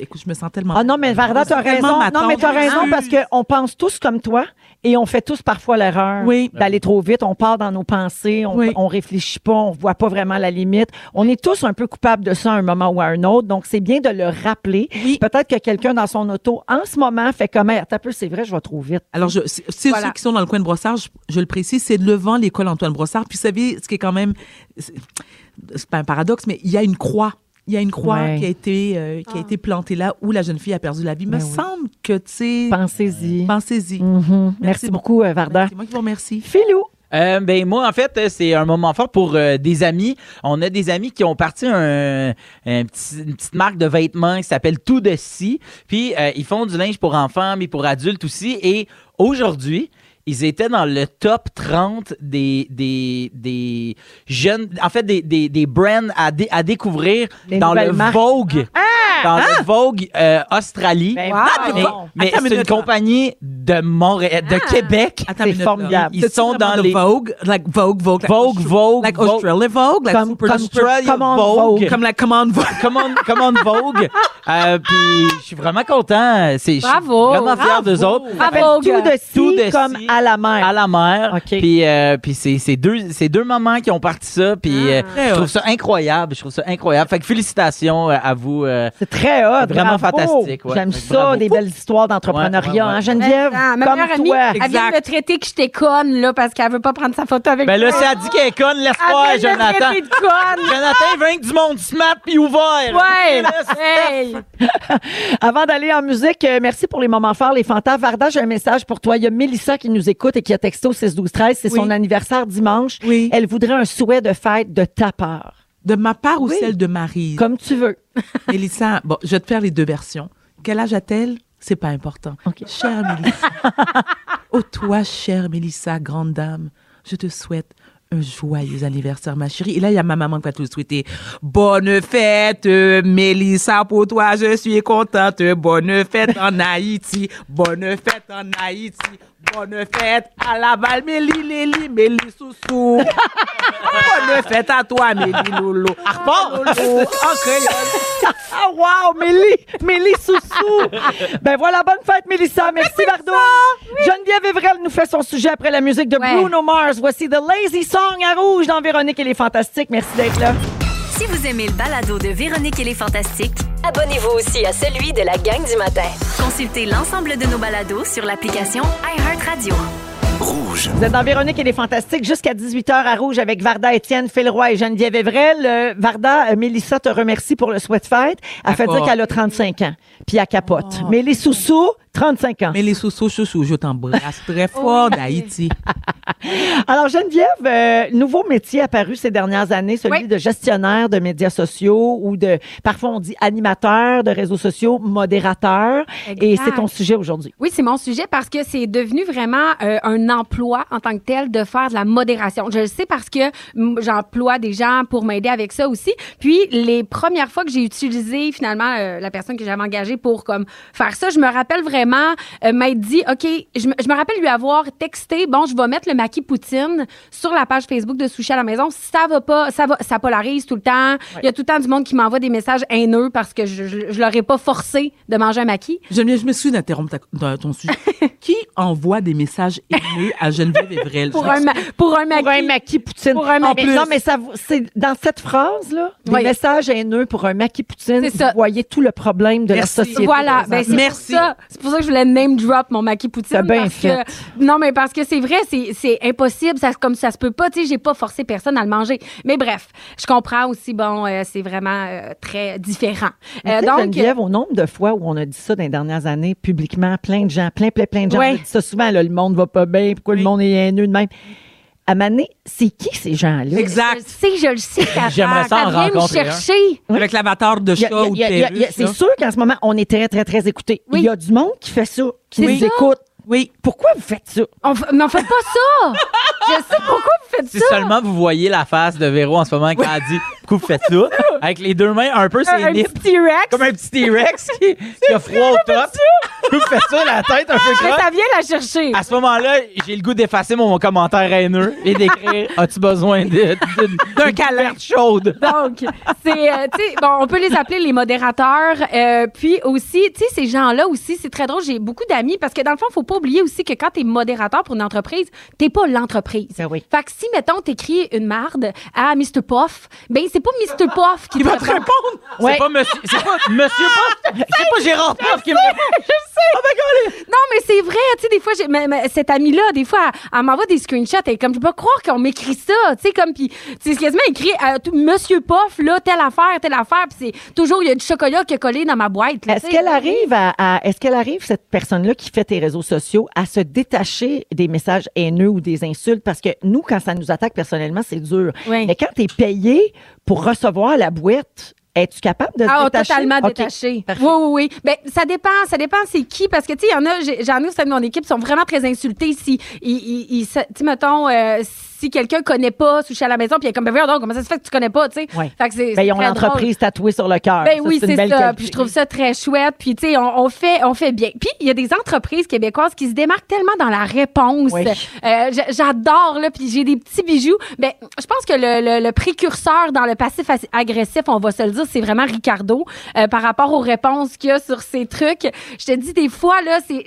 écoute, je me sens tellement Ah non, mais Varda, t'as C'est tellement raison. Non, mais tante. t'as raison parce qu'on pense tous comme toi et on fait tous parfois l'erreur Oui. d'aller trop vite. On part dans nos pensées, on, Oui. on réfléchit pas, on voit pas vraiment la limite. On est tous un peu coupables de ça à un moment ou à un autre. Donc, c'est bien de le rappeler. Oui. Peut-être que quelqu'un dans son auto, en ce moment, fait comme, un peu, c'est vrai, je vais trop vite. Alors, je, c'est c'est Voilà. ceux qui sont dans le coin de Brossard, je, je le précise, c'est devant l'école Antoine Brossard. Puis, vous savez, ce qui est quand même, c'est c'est pas un paradoxe, mais il y a une croix. Il y a une croix Ouais. qui a été euh, qui a été plantée là où la jeune fille a perdu la vie. Il me Ben oui. semble que tu sais, Pensez-y. pensez-y. Mhm. Merci, beaucoup, euh, Varda. C'est moi qui vous remercie. Philou. Euh, ben moi en fait c'est un moment fort pour euh, des amis. On a des amis qui ont parti un, un petit- une petite marque de vêtements qui s'appelle Tout de Si. Puis euh, ils font du linge pour enfants mais pour adultes aussi. Et aujourd'hui ils étaient dans le top 30 des, des, des jeunes, en fait, des, des, des brands à, dé- à découvrir dans le nouvelles marques. Vogue. Dans le Vogue euh, Australie. Ben, Wow. mais mais c'est une compagnie de Montréal, de Ah. Québec. C'est formidable. Ils sont dans les- Vogue, like Vogue, Vogue, like Vogue, Vogue, like Vogue. Australia Vogue, like Comme- Super comme- Australia Vogue. Vogue. comme la commande Vogue. Commande, commande Vogue. Euh, puis je suis vraiment content. C'est, je suis Bravo. vraiment fier Bravo. d'eux autres. Bravo, tout de si comme. À la mer. À la mer. OK. Puis, euh, puis c'est, c'est deux, c'est deux mamans qui ont parti ça. Puis euh, Très je trouve ça incroyable. Je trouve ça incroyable. Fait que félicitations euh, à vous. euh, C'est très hot. Vraiment bravo. fantastique, ouais. J'aime Fait que ça, bravo. des belles histoires d'entrepreneuriat. Ouais, ouais, ouais. hein, Geneviève, Ah, ma comme amie, toi. elle vient de me Exact. traiter que j'étais conne, là, parce qu'elle veut pas prendre sa photo avec Ben là, moi. si elle dit qu'elle est conne, laisse faire, Elle vient de me Jonathan. traiter de conne. Jonathan, il veut que du monde smart puis ouvert. Ouais. Laisse- Hey. Avant d'aller en musique, euh, merci pour les moments forts, les fantas. Varda, j'ai un message pour toi. Il y a Mélissa qui nous écoute et qui a texté au 6 12 13 C'est Oui. son anniversaire dimanche. Oui. Elle voudrait un souhait de fête de ta part. De ma part ou Oui. celle de Marie? Comme tu veux. Mélissa, bon, je vais te faire les deux versions. Quel âge a-t-elle? C'est pas important. OK. Chère Mélissa. oh, toi, chère Mélissa, grande dame, je te souhaite un joyeux anniversaire, ma chérie. Et là, il y a ma maman qui va te le souhaiter. Bonne fête, Mélissa, pour toi, je suis contente. Bonne fête en Haïti. Bonne fête en Haïti. Bonne fête à Laval, Mélie, Lélie, Mélie, Soussou. Bonne fête à toi, Mélie, Lolo. Uncle. Ah, wow, Mélie, Mélie Soussou. ben voilà, bonne fête, Mélissa. Merci, Vardo. Geneviève Evrel nous fait son sujet après la musique de Ouais. Bruno Mars. Voici The Lazy Song à rouge dans Véronique et les Fantastiques. Merci d'être là. Si vous aimez le balado de Véronique et les Fantastiques, Abonnez-vous aussi à celui de la gang du matin. consultez l'ensemble de nos balados sur l'application iHeartRadio. Rouge. Vous êtes dans Véronique et les Fantastiques jusqu'à 18h à Rouge avec Varda, Étienne, Phil Roy et Geneviève Evrel. Euh, Varda, euh, Mélissa te remercie pour le souhait fête. Elle fait dire qu'elle a 35 ans, puis elle capote. Oh. Mais les sous-sous, 35 ans. Mais les sous-sous, chouchou, je t'embrasse très fort d'Haïti. Alors, Geneviève, euh, nouveau métier apparu ces dernières années, celui Oui. de gestionnaire de médias sociaux ou de, parfois on dit animateur de réseaux sociaux, modérateur. Et c'est ton sujet aujourd'hui. Oui, c'est mon sujet parce que c'est devenu vraiment euh, un emploi en tant que tel de faire de la modération. Je le sais parce que j'emploie des gens pour m'aider avec ça aussi. Puis les premières fois que j'ai utilisé finalement euh, la personne que j'avais engagée pour comme faire ça, je me rappelle vraiment euh, m'être dit OK, je me, je me rappelle lui avoir texté bon, je vais mettre le maquis poutine sur la page Facebook de Sushi à la maison. Ça va pas, ça va ça polarise tout le temps. Il y a tout le temps du monde qui m'envoie des messages haineux parce que je, je, je leur ai pas forcé de manger un maquis. Geneviève, je me suis d'interrompre ton sujet. Qui envoie des messages haineux à Geneviève Evrel? Pour un, pour un maquis. Pour un maquis poutine. Pour un En maquis. plus. Non, mais ça, c'est dans cette phrase-là, des Oui. messages haineux pour un maquis poutine, vous ça. voyez tout le problème de Merci. la société. Voilà, ben c'est Merci. pour ça. Ça que je voulais name drop mon maquis poutine. T'as bien parce fait. Que, non, mais parce que c'est vrai, c'est c'est impossible, ça, comme ça se peut pas. Tu sais, j'ai pas forcé personne à le manger. Mais bref, je comprends aussi. Bon, euh, c'est vraiment euh, très différent. Euh, donc, Geneviève, au nombre de fois où on a dit ça dans les dernières années, publiquement, plein de gens, plein, plein, plein de gens Ouais. ont dit ça souvent, là, le monde va pas bien, pourquoi Oui. le monde est haineux de même. À Mané, c'est qui ces gens-là? Je le Exact. sais, je le sais. J'aimerais ça en me rencontrer un. chercher. Avec l'avatar de chat ou de C'est sûr qu'en ce moment, on est très, très, très écoutés. Oui. Il y a du monde qui fait ça, qui nous écoute. Oui. Pourquoi vous faites ça? On f- Mais on fait pas ça. je sais pourquoi vous faites Si ça. seulement vous voyez la face de Véro en ce moment quand elle dit pourquoi vous faites ça, avec les deux mains un peu Un, un petit T-Rex. comme un petit T-Rex qui, qui a froid au top. Vous faites ça, la tête un peu Mais croche. ça vient la chercher. À ce moment-là, j'ai le goût d'effacer mon commentaire haineux et d'écrire As-tu besoin de- d'une d'un câlin chaude? Donc, c'est, euh, tu sais, bon, on peut les appeler les modérateurs. euh, puis aussi, tu sais, ces gens-là aussi, c'est très drôle. J'ai beaucoup d'amis parce que dans le fond, faut pas oublier aussi que quand t'es modérateur pour une entreprise, t'es pas l'entreprise. Ben oui. Fait que si, mettons, t'écris une marde à Mr. Puff, ben c'est pas Mr. Puff qui Il te va te répond. répondre. Ouais. C'est pas monsieur, c'est pas monsieur Poff, c'est pas Gérard Poff qui me Non, mais c'est vrai, tu sais, des fois, j'ai, mais- mais cette amie-là, des fois, elle, elle m'envoie des screenshots et comme je peux pas croire qu'on m'écrit ça, tu sais, comme puis c'est quasiment écrit à tout- Monsieur Poff, là, telle affaire, telle affaire, puis c'est toujours il y a du chocolat qui est collé dans ma boîte. Est-ce tu sais. qu'elle arrive à, à- est-ce qu'elle arrive cette personne-là qui fait tes réseaux sociaux à se détacher des messages haineux ou des insultes parce que nous quand ça nous attaque personnellement c'est dur. Oui. Mais quand tu es payé pour recevoir la boîte, es-tu capable de te Ah, détacher? totalement OK. détaché. Parfait. Oui, oui, oui. Ben, ça dépend, ça dépend c'est qui, parce que, tu sais, il y en a, j'en ai au sein de mon équipe, qui sont vraiment très insultés si, ils, ils, ils- tu mettons, euh, si quelqu'un connaît pas Sushi à la maison, puis il est comme, ben, voyons donc, comment ça se fait que tu connais pas, tu sais? Ouais. Fait que c'est. Ben, ils ont l'entreprise tatouée sur le cœur. Ben Ça, oui, c'est belle ça. qualité. Puis je trouve ça très chouette. Puis tu sais, on, on fait, on fait bien. Puis il y a des entreprises québécoises qui se démarquent tellement dans la réponse. Oui. Euh, J'adore là. Puis j'ai des petits bijoux. Ben, je pense que le, le- le précurseur dans le passif as- agressif, on va se le dire, c'est vraiment Ricardo euh, par rapport aux réponses qu'il y a sur ces trucs. Je te dis des fois là, c'est,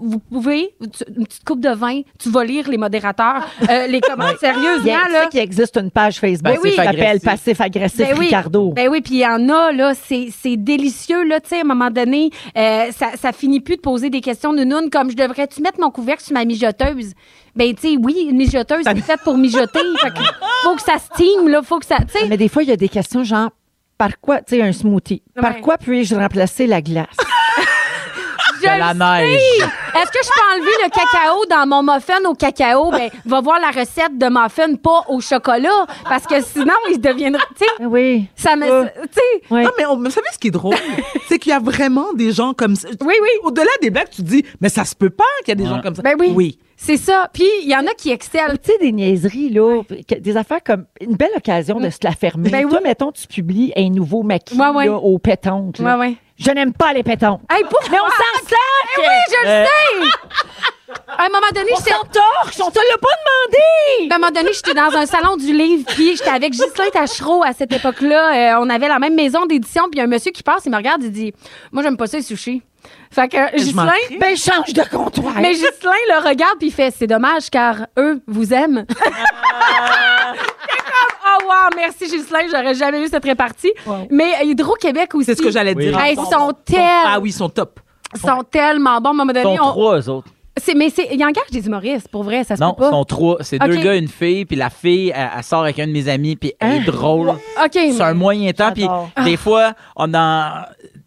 vous pouvez tu- une petite coupe de vin, tu vas lire les modérateurs, euh, les commentaires sérieusement tu là. sais qu'il existe une page Facebook Ben oui. qui s'appelle. Passif Agressif Ben oui. Ricardo. Ben oui, puis il y en a, là, c'est c'est délicieux, là, tu sais, à un moment donné, euh, ça, ça finit plus de poser des questions de noun comme je devrais-tu mettre mon couvercle sur ma mijoteuse? Ben, tu sais, oui, une mijoteuse, c'est faite pour mijoter. fait que faut que ça steam, là, faut que ça, tu sais. Mais des fois, il y a des questions genre par quoi, tu sais, un smoothie? Par quoi puis-je remplacer la glace? Je De la neige. Est-ce que je peux enlever le cacao dans mon muffin au cacao? Ben, va voir la recette de muffin, pas au chocolat, parce que sinon, il deviendra, tu sais, oui. ça me, Euh. tu sais. Ouais. Non, mais on- vous savez ce qui est drôle? c'est qu'il y a vraiment des gens comme ça. Oui, oui. Au-delà des blagues, tu te dis, mais ça se peut pas qu'il y a des gens comme ça. Ben oui. Oui. C'est ça. Puis, il y en a qui excellent. Tu sais, des niaiseries, là, des affaires comme une belle occasion de se la fermer. Ben Toi, oui. mettons, tu publies un nouveau maquis Ouais, ouais. là, aux pétanques. là. Ouais. Je n'aime pas les. Hey, pour Mais on s'en sac! oui, je le sais! À un moment donné, On j'étais. s'en torche! On te l'a pas demandé! À un moment donné, j'étais dans un salon du livre, puis j'étais avec Ghislain Tachereau à cette époque-là. Euh, on avait la même maison d'édition, puis il y a un monsieur qui passe, il me regarde, il dit Moi, j'aime pas ça, les sushis. Fait que euh, m'en Ghislain. crie. Ben, change de comptoir. Mais Ghislain le regarde, puis il fait C'est dommage, car eux vous aiment. Oh, wow, merci Ghislain, j'aurais jamais eu cette répartie. Wow. Mais euh, Hydro-Québec aussi. C'est ce que j'allais Oui. dire. Hey, Ils ils sont tels- Ah oui, ils sont top. sont tellement bons. À un moment Ils donné, sont on- trois, eux autres. c'est- mais c'est- il engage des humoristes, pour vrai, ça se Non, peut ils pas. sont trois. C'est deux gars, une fille, puis la fille, elle, elle sort avec un de mes amis, puis elle est drôle. OK. C'est mais- un moyen temps, puis des fois, on en...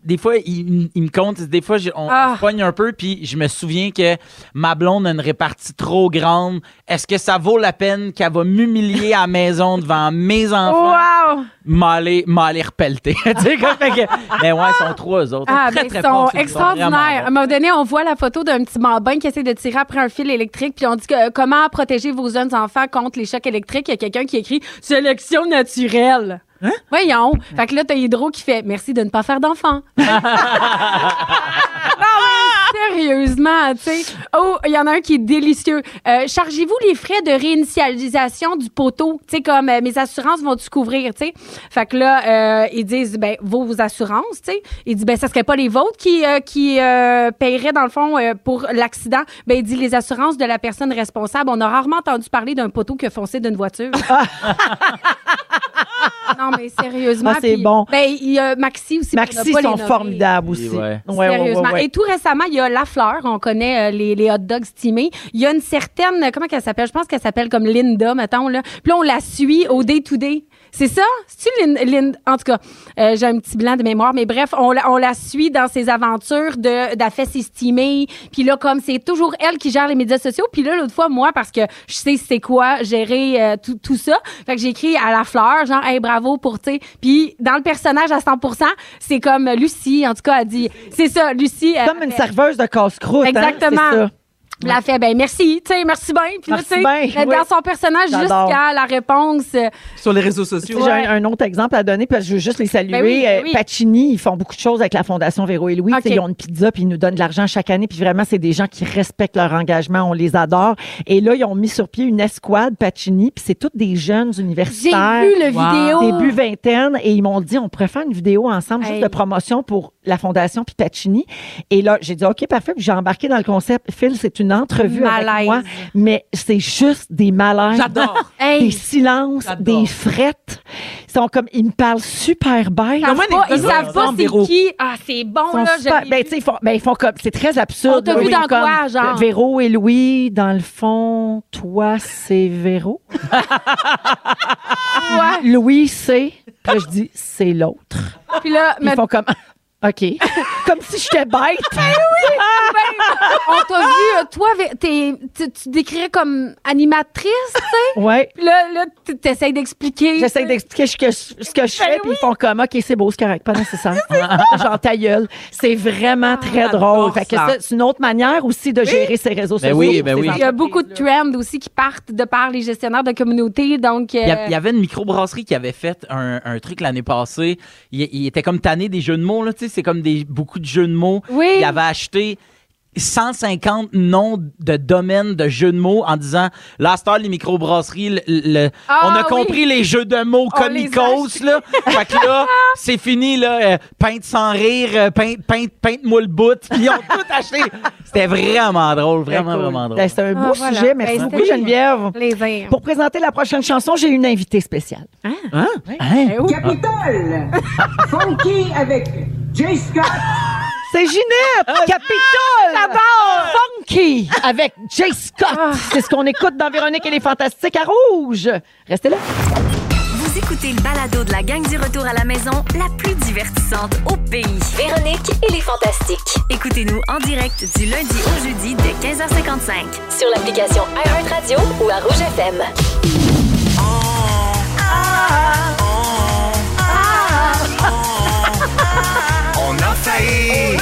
Des fois, il, il me compte, des fois, on, Ah. on se pogne un peu, puis je me souviens que ma blonde a une répartie trop grande. Est-ce que ça vaut la peine qu'elle va m'humilier à la maison devant mes enfants? Wow! M'aller, m'aller repelleter. tu sais, comme fait que- Mais ouais, ils sont trois, eux autres. Ah, très, très ils sont forts, c'est- ils sont extraordinaires. À un moment donné, on voit la photo d'un petit bambin qui essaie de tirer après un fil électrique, puis on dit que, euh, comment protéger vos jeunes enfants contre les chocs électriques? Il y a quelqu'un qui écrit sélection naturelle. Hein? Voyons. Fait que là, t'as Hydro qui fait merci de ne pas faire d'enfants. non, mais sérieusement, tu sais. Oh, il y en a un qui est délicieux. Euh, Chargez-vous les frais de réinitialisation du poteau. Tu sais, comme euh, mes assurances vont-tu couvrir, tu sais? Fait que là, euh, ils disent, ben, vos, vos assurances, tu sais. Il dit, ben, ça serait pas les vôtres qui, qui paieraient, dans le fond, pour l'accident. Ben, il dit, les assurances de la personne responsable. On a rarement entendu parler d'un poteau qui a foncé d'une voiture. non, mais sérieusement. Ah, c'est bon. Ben, il y a Maxi aussi. pour Maxi les sont formidables aussi. Ouais. Ouais, ouais, ouais, Sérieusement. ouais. Et tout récemment, il y a La Fleur. On connaît euh, les, les hot dogs steamés. Il y a une certaine, comment qu'elle s'appelle? Je pense qu'elle s'appelle comme Linda, mettons, là. Puis là, on la suit au day-to-day. C'est ça? C'est-tu Lynn, Lynn- En tout cas, euh, j'ai un petit blanc de mémoire, mais bref, on, la- on la suit dans ses aventures de d'affaires estimées. Puis là, comme c'est toujours elle qui gère les médias sociaux. Puis là, l'autre fois, moi, parce que je sais c'est quoi gérer euh, tout, tout ça, fait que j'ai écrit à la fleur, genre, hey, bravo pour, tu. Puis dans le personnage à 100 c'est comme Lucie, en tout cas, a dit, c'est ça, Lucie. euh, Comme une serveuse de casse-croûte. hein, Exactement. Elle fait, ben merci, tu sais, merci bien. Puis là, Merci tu sais, oui. dans son personnage jusqu'à la réponse. euh, Sur les réseaux sociaux. J'ai un, un autre exemple à donner, parce que je veux juste les saluer. Ben oui, ben Euh, oui. Pacini, ils font beaucoup de choses avec la Fondation Véro et Louis. Ils ont une pizza, puis ils nous donnent de l'argent chaque année. Puis vraiment, c'est des gens qui respectent leur engagement. On les adore. Et là, ils ont mis sur pied une escouade Pacini, puis c'est toutes des jeunes J'ai universitaires. vu le Wow. vidéo. Début vingtaine, et ils m'ont dit, on pourrait faire une vidéo ensemble, Hey. juste de promotion pour la Fondation puis Pacini. Et là, j'ai dit, OK, parfait. Puis j'ai embarqué dans le concept. Phil, c'est une entrevue avec Malaise. moi, mais c'est juste des malaises J'adore. des Hey, silences, des frettes. Ils sont comme, ils me parlent super bien. ils savent pas, ils savent pas c'est Véro? qui. Ah, c'est bon, Ils là. super- ben, ils font, ben, ils font comme, c'est très absurde. On t'a vu dans comme, quoi, genre? Véro et Louis, dans le fond, toi, c'est Véro. Ouais. Louis, c'est, puis là, je dis, c'est l'autre. Puis là, Ils font comme, OK. comme si j'étais bête. On t'a vu, euh, toi, t'es- tu tu te décrirais comme animatrice, tu sais? Ouais. Puis là, là tu t'essayes d'expliquer. J'essaie d'expliquer ce que, je- ce que je fais, puis ils font comme, OK, c'est beau, c'est correct, pas nécessaire. Genre ta gueule. C'est vraiment très j'adore drôle. Fait que c'est une autre manière aussi de gérer ses réseaux Ben sociaux. oui, ben oui. Il y a beaucoup de trends aussi qui partent de par les gestionnaires de communauté. Donc, euh, Il y, a- il y avait une microbrasserie qui avait fait un, un truc l'année passée. Il, il était comme tanné des jeux de mots, là, tu sais, c'est comme des, beaucoup de jeux de mots. Oui. Il avait acheté 150 noms de domaines de jeux de mots en disant cette heure, les microbrasseries, le, le- Ah, on a oui. compris les jeux de mots On comicos, là. fait que là, c'est fini, là. euh, peinte sans rire, euh, peinte, peinte, peinte-moi le bout. Puis ils ont tout acheté. C'était vraiment drôle, Très vraiment, cool. vraiment drôle. Ben, c'est un Ah, beau voilà. sujet. Merci Ben, beaucoup, c'était- Geneviève. plaisir. Pour présenter la prochaine chanson, j'ai une invitée spéciale. Hein? Eh oui. Capitole! Funky avec Jay Scott. C'est Ginette! Capitole! J'adore! Funky! Avec Jay Scott. C'est ce qu'on écoute dans Véronique et les Fantastiques à Rouge. Restez là. Vous écoutez le balado de la gang du retour à la maison, la plus divertissante au pays. Véronique et les Fantastiques. Écoutez-nous en direct du lundi au jeudi dès 15h55. Sur l'application iHeartRadio ou à Rouge FM. On a failli.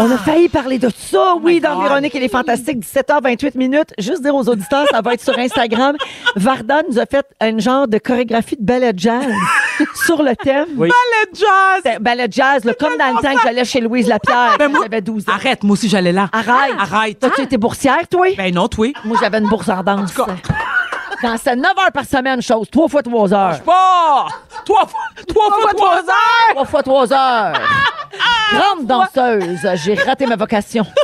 On a failli parler de ça, oui, dans God. Véronique et les Fantastiques, 17h28 minutes. Juste dire aux auditeurs, ça va être sur Instagram. Varda nous a fait un genre de chorégraphie de ballet jazz sur le thème. Oui. Le jazz. Ballet jazz, là, comme dans le temps que j'allais chez Louise Lapierre, Ben j'avais 12 ans. Arrête, moi aussi, j'allais là. Arrête. Arrête. Toi, tu étais boursière, toi? Ben non, toi. Moi, j'avais une bourse en danse. tout cas- Dansais 9 heures par semaine, chose. 3 fois 3 heures. Pas! Trois fois, trois fois, trois heures! 3 fois 3 heures. Grande danseuse. J'ai raté ma vocation.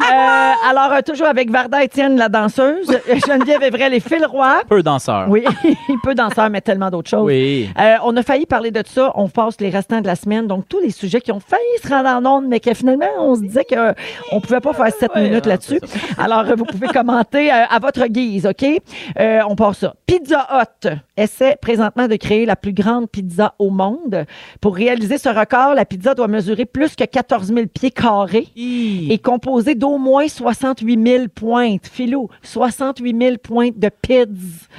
Euh, alors, euh, toujours avec Varda Étienne, la danseuse. Euh, Geneviève Evrel et Phil Roy. Peu danseur. Oui, il peut danseur, mais tellement d'autres choses. Oui. Euh, on a failli parler de ça. On passe les restants de la semaine. Donc, tous les sujets qui ont failli se rendre en ondes, mais que finalement, on se disait qu'on ne pouvait pas faire sept minutes là-dessus. Alors, euh, vous pouvez commenter euh, à votre guise, OK? Euh, on part ça. Pizza Hut essaie présentement de créer la plus grande pizza au monde. Pour réaliser ce record, la pizza doit mesurer plus que 14 000 pieds carrés et composée d'au moins 68 000 pointes. Philou, 68 000 pointes de pizza.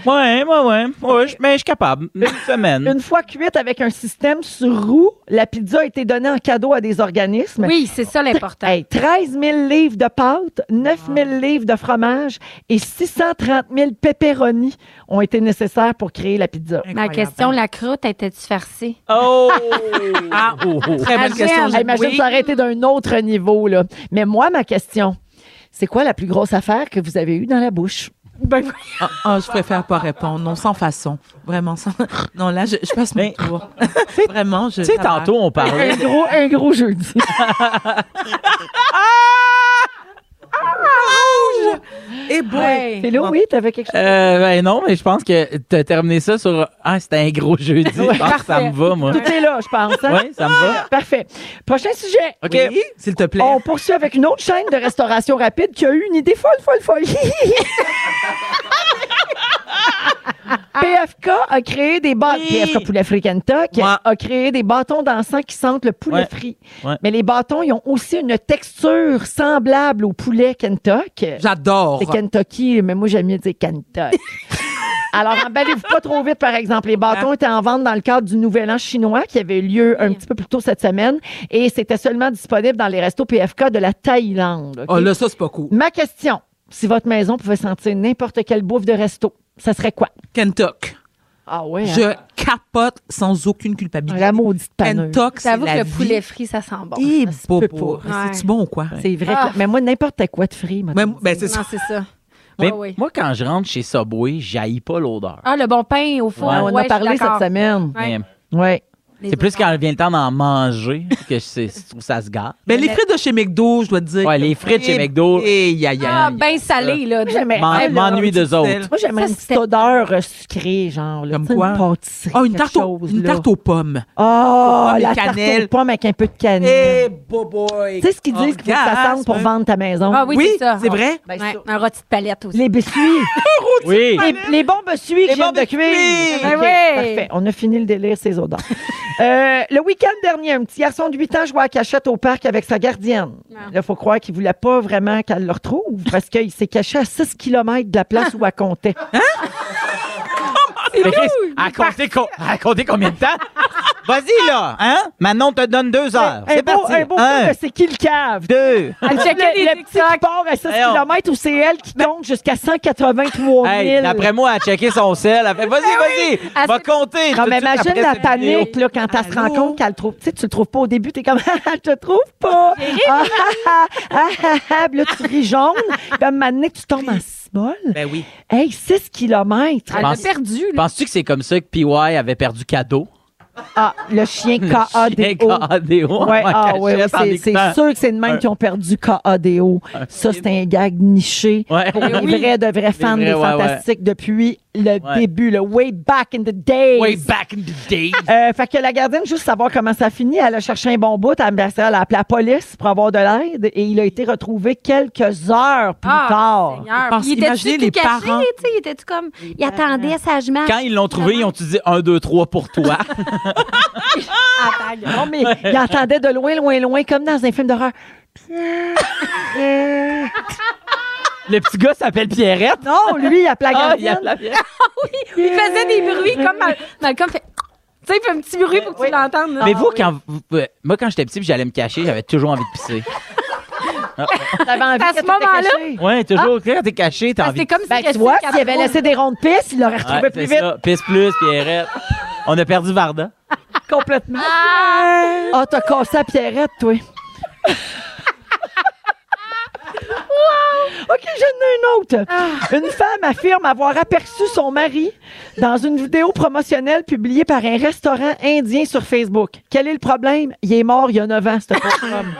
Ouais, ouais, ouais. Ouais, je- mais je suis capable. Une semaine. Une fois cuite avec un système sur roue, la pizza a été donnée en cadeau à des organismes. Oui, c'est ça l'important. Hey, 13 000 livres de pâte, 9 000 livres de fromage et 630 000 pepperoni ont été nécessaires pour créer la pizza. Ma question, la croûte, était-tu farcée? Oh! Ah, oh, oh. Très belle Imagine. question. Hey, imagine, Oui. ça aurait été d'un autre niveau. Là. Mais moi, ma question, c'est quoi la plus grosse affaire que vous avez eue dans la bouche? Ben, Ah, ah, je préfère pas répondre. Non, sans façon. Vraiment, sans. Non, là, je, je passe mon tour. Vraiment, je. Tu sais, tantôt, on parlait. Un gros, un gros jeudi. Et boy. Ouais. Philo, oui, t'avais quelque chose? Euh, ben non, mais je pense que t'as terminé ça sur Ah, c'était un gros jeudi. Je pense que ça me va, moi. Tout est là, je pense. hein? Oui, ça me va. Parfait. Prochain sujet. OK. Oui, s'il te plaît. On poursuit avec une autre chaîne de restauration rapide qui a eu une idée folle, folle, folle. PFK a créé des bâtons. Oui. PFK Poulet Frit Kentucky Ouais. a créé des bâtons d'encens qui sentent le poulet Ouais. frit. Ouais. Mais les bâtons, ils ont aussi une texture semblable au poulet Kentucky. J'adore. C'est Kentucky, mais moi, j'aime mieux dire Kentucky. Alors, emballez-vous pas trop vite, par exemple. Les bâtons étaient en vente dans le cadre du Nouvel An chinois qui avait eu lieu un petit peu plus tôt cette semaine et c'était seulement disponible dans les restos PFK de la Thaïlande. Oh là, ça, c'est pas cool. Ma question, si votre maison pouvait sentir n'importe quelle bouffe de resto, ça serait quoi? Kentuck. Ah ouais, hein? Je capote sans aucune culpabilité. La maudite paneuse. Kentuck, c'est J'avoue que le vie. poulet frit, ça sent bon. Eh, bobo. pas. C'est-tu bon ou quoi? C'est vrai. Ah. que- mais moi, n'importe quoi de frit. ben, dis. c'est ça. Non, c'est ça. Mais Ouais, ouais. moi, quand je rentre chez Subway, j'haïs pas l'odeur. Ah, le bon pain au four. Ouais, on ouais, en a parlé cette semaine. Mais Ouais. C'est plus quand vient le temps d'en manger que je trouve ça se gâte. Mais les frites de chez McDo, je dois te dire. Ouais, les frites chez McDo. Eh, aïe, aïe, Ah, ben salé, là. de- Ah, là, M'ennuie d'eux autres. Moi, j'aimerais une petite odeur euh, sucrée, genre. Là, Comme quoi? Une pâtisserie. Ah, une tarte, une aux pommes. Oh, et la tarte cannelle. aux pommes avec un peu de cannelle. Eh, boy. Tu sais ce qu'ils disent qu'il faut que ça sente pour vendre ta maison? Ah oui, c'est ça. c'est vrai. Ben, Ouais, ça. un rôti de palette aussi. Les biscuits. Oui. les, les bons biscuits que de cuire. biscuits. OK, Ben oui. Parfait. On a fini le délire, ces odeurs. Euh, le week-end dernier, un petit garçon de 8 ans jouait à cachette au parc avec sa gardienne. Ah. Là, il faut croire qu'il voulait pas vraiment qu'elle le retrouve parce qu'il s'est caché à 6 km de la place où elle comptait. Co- à compter combien de temps? Vas-y, là, hein? Maintenant, on te donne deux heures. un C'est beau, parti. un beau Un, film de c'est qui le cave? deux. Elle checkait des le, le petit qui part à 6 Voyons. km où c'est elle qui compte jusqu'à 183 000. Hey, d'après moi, elle a checké son sel. Elle fait, vas-y, vas-y, Elle va compter. Non, mais imagine après la panique là, quand elle se rend compte qu'elle le trouve. Tu sais, tu le trouves pas au début, t'es comme, ah, je te trouve pas. Ah, ah, ah, ah, là, tu ris jaune. Puis à un tu tombes en cibole. Ben oui. Hey, 6 kilomètres. Elle Pense- perdu, là. Penses-tu que c'est comme ça que PY avait perdu cadeau? Ah, le chien Chien KADO. KADO. Ouais, en ah, ouais, c'est, sûr que c'est de même qui ont perdu KADO. Ça, c'est un gag niché Ouais. pour les vrais, de vrais fans vrais, des ouais, ouais. Fantastiques depuis le Ouais. début, le way back in the days. Way back in the days. Euh, fait que la gardienne, juste savoir comment ça finit, elle a cherché un bon bout, elle a appelé la police pour avoir de l'aide et il a été retrouvé quelques heures plus Ah, tard. Parce il était-tu les caché, parents. tu sais? Il était-tu comme... Il attendait sagement. Quand ils l'ont trouvé, ils ont dit 1, 2, 3 pour toi. Non, mais il entendait de loin, loin, loin, comme dans un film d'horreur. Le petit gars s'appelle Pierrette. Non, lui, il appelait la Ah, il y a la Pierrette. Il faisait des bruits comme Mal- Malcolm fait... Tu sais, il fait un petit bruit pour que tu l'entendes. là. Mais Ah vous, oui. quand vous- euh, moi, quand j'étais petit, puis j'allais me cacher, j'avais toujours envie de pisser. T'avais envie À que ce t'étais moment-là? caché. Ouais, toujours. Quand t'es caché, t'as Ah, envie c'est comme si Ben, c'était tu vois, s'il avait laissé des rondes de piste, il l'aurait retrouvé Ouais, plus c'est vite. ça. Pisse plus, Pierrette. On a perdu Varda. Complètement. Ah, t'as cassé à Pierrette, toi. OK, j'en ai une autre. Une femme affirme avoir aperçu son mari dans une vidéo promotionnelle publiée par un restaurant indien sur Facebook. Quel est le problème? Il est mort il y a 9 ans, ce pauvre homme.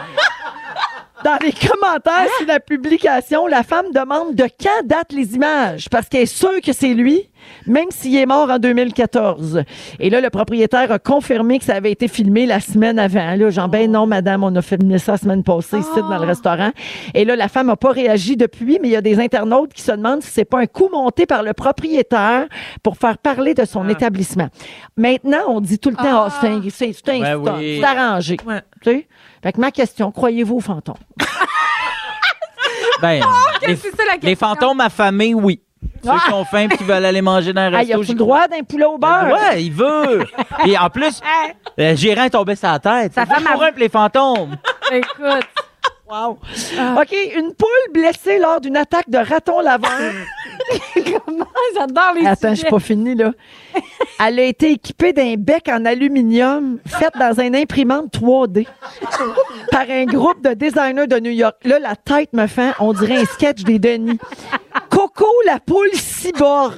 Dans les commentaires sur la publication, la femme demande de quand datent les images parce qu'elle est sûre que c'est lui, même s'il est mort en 2014. Et là, le propriétaire a confirmé que ça avait été filmé la semaine avant. Là, genre, ben non, madame, on a filmé ça la semaine passée ici dans le restaurant. Et là, la femme n'a pas réagi depuis, mais il y a des internautes qui se demandent si c'est pas un coup monté par le propriétaire pour faire parler de son établissement. Maintenant, on dit tout le temps, Ah, c'est un, c'est- c'est un Ouais, stunt, oui. c'est arrangé. Ouais. Tu sais? Fait que ma question, croyez-vous aux fantômes? Ben, les, c'est ça la les question. fantômes affamés, oui. Ceux qui ont faim et qui veulent aller manger dans un Ah, il resto. a j'y le droit d'un poulet au beurre? Ouais, il veut. Et en plus, le gérant est tombé sur la tête. Sa Ça fait a- pour les fantômes. Écoute. Wow. OK, une poule blessée lors d'une attaque de raton laveur. Comment? J'adore les Attends, je suis pas fini, là. Elle a été équipée d'un bec en aluminium fait dans un imprimante 3D par un groupe de designers de New York. Là, la tête me fait, on dirait un sketch des Denis. Coco, la poule cyborg,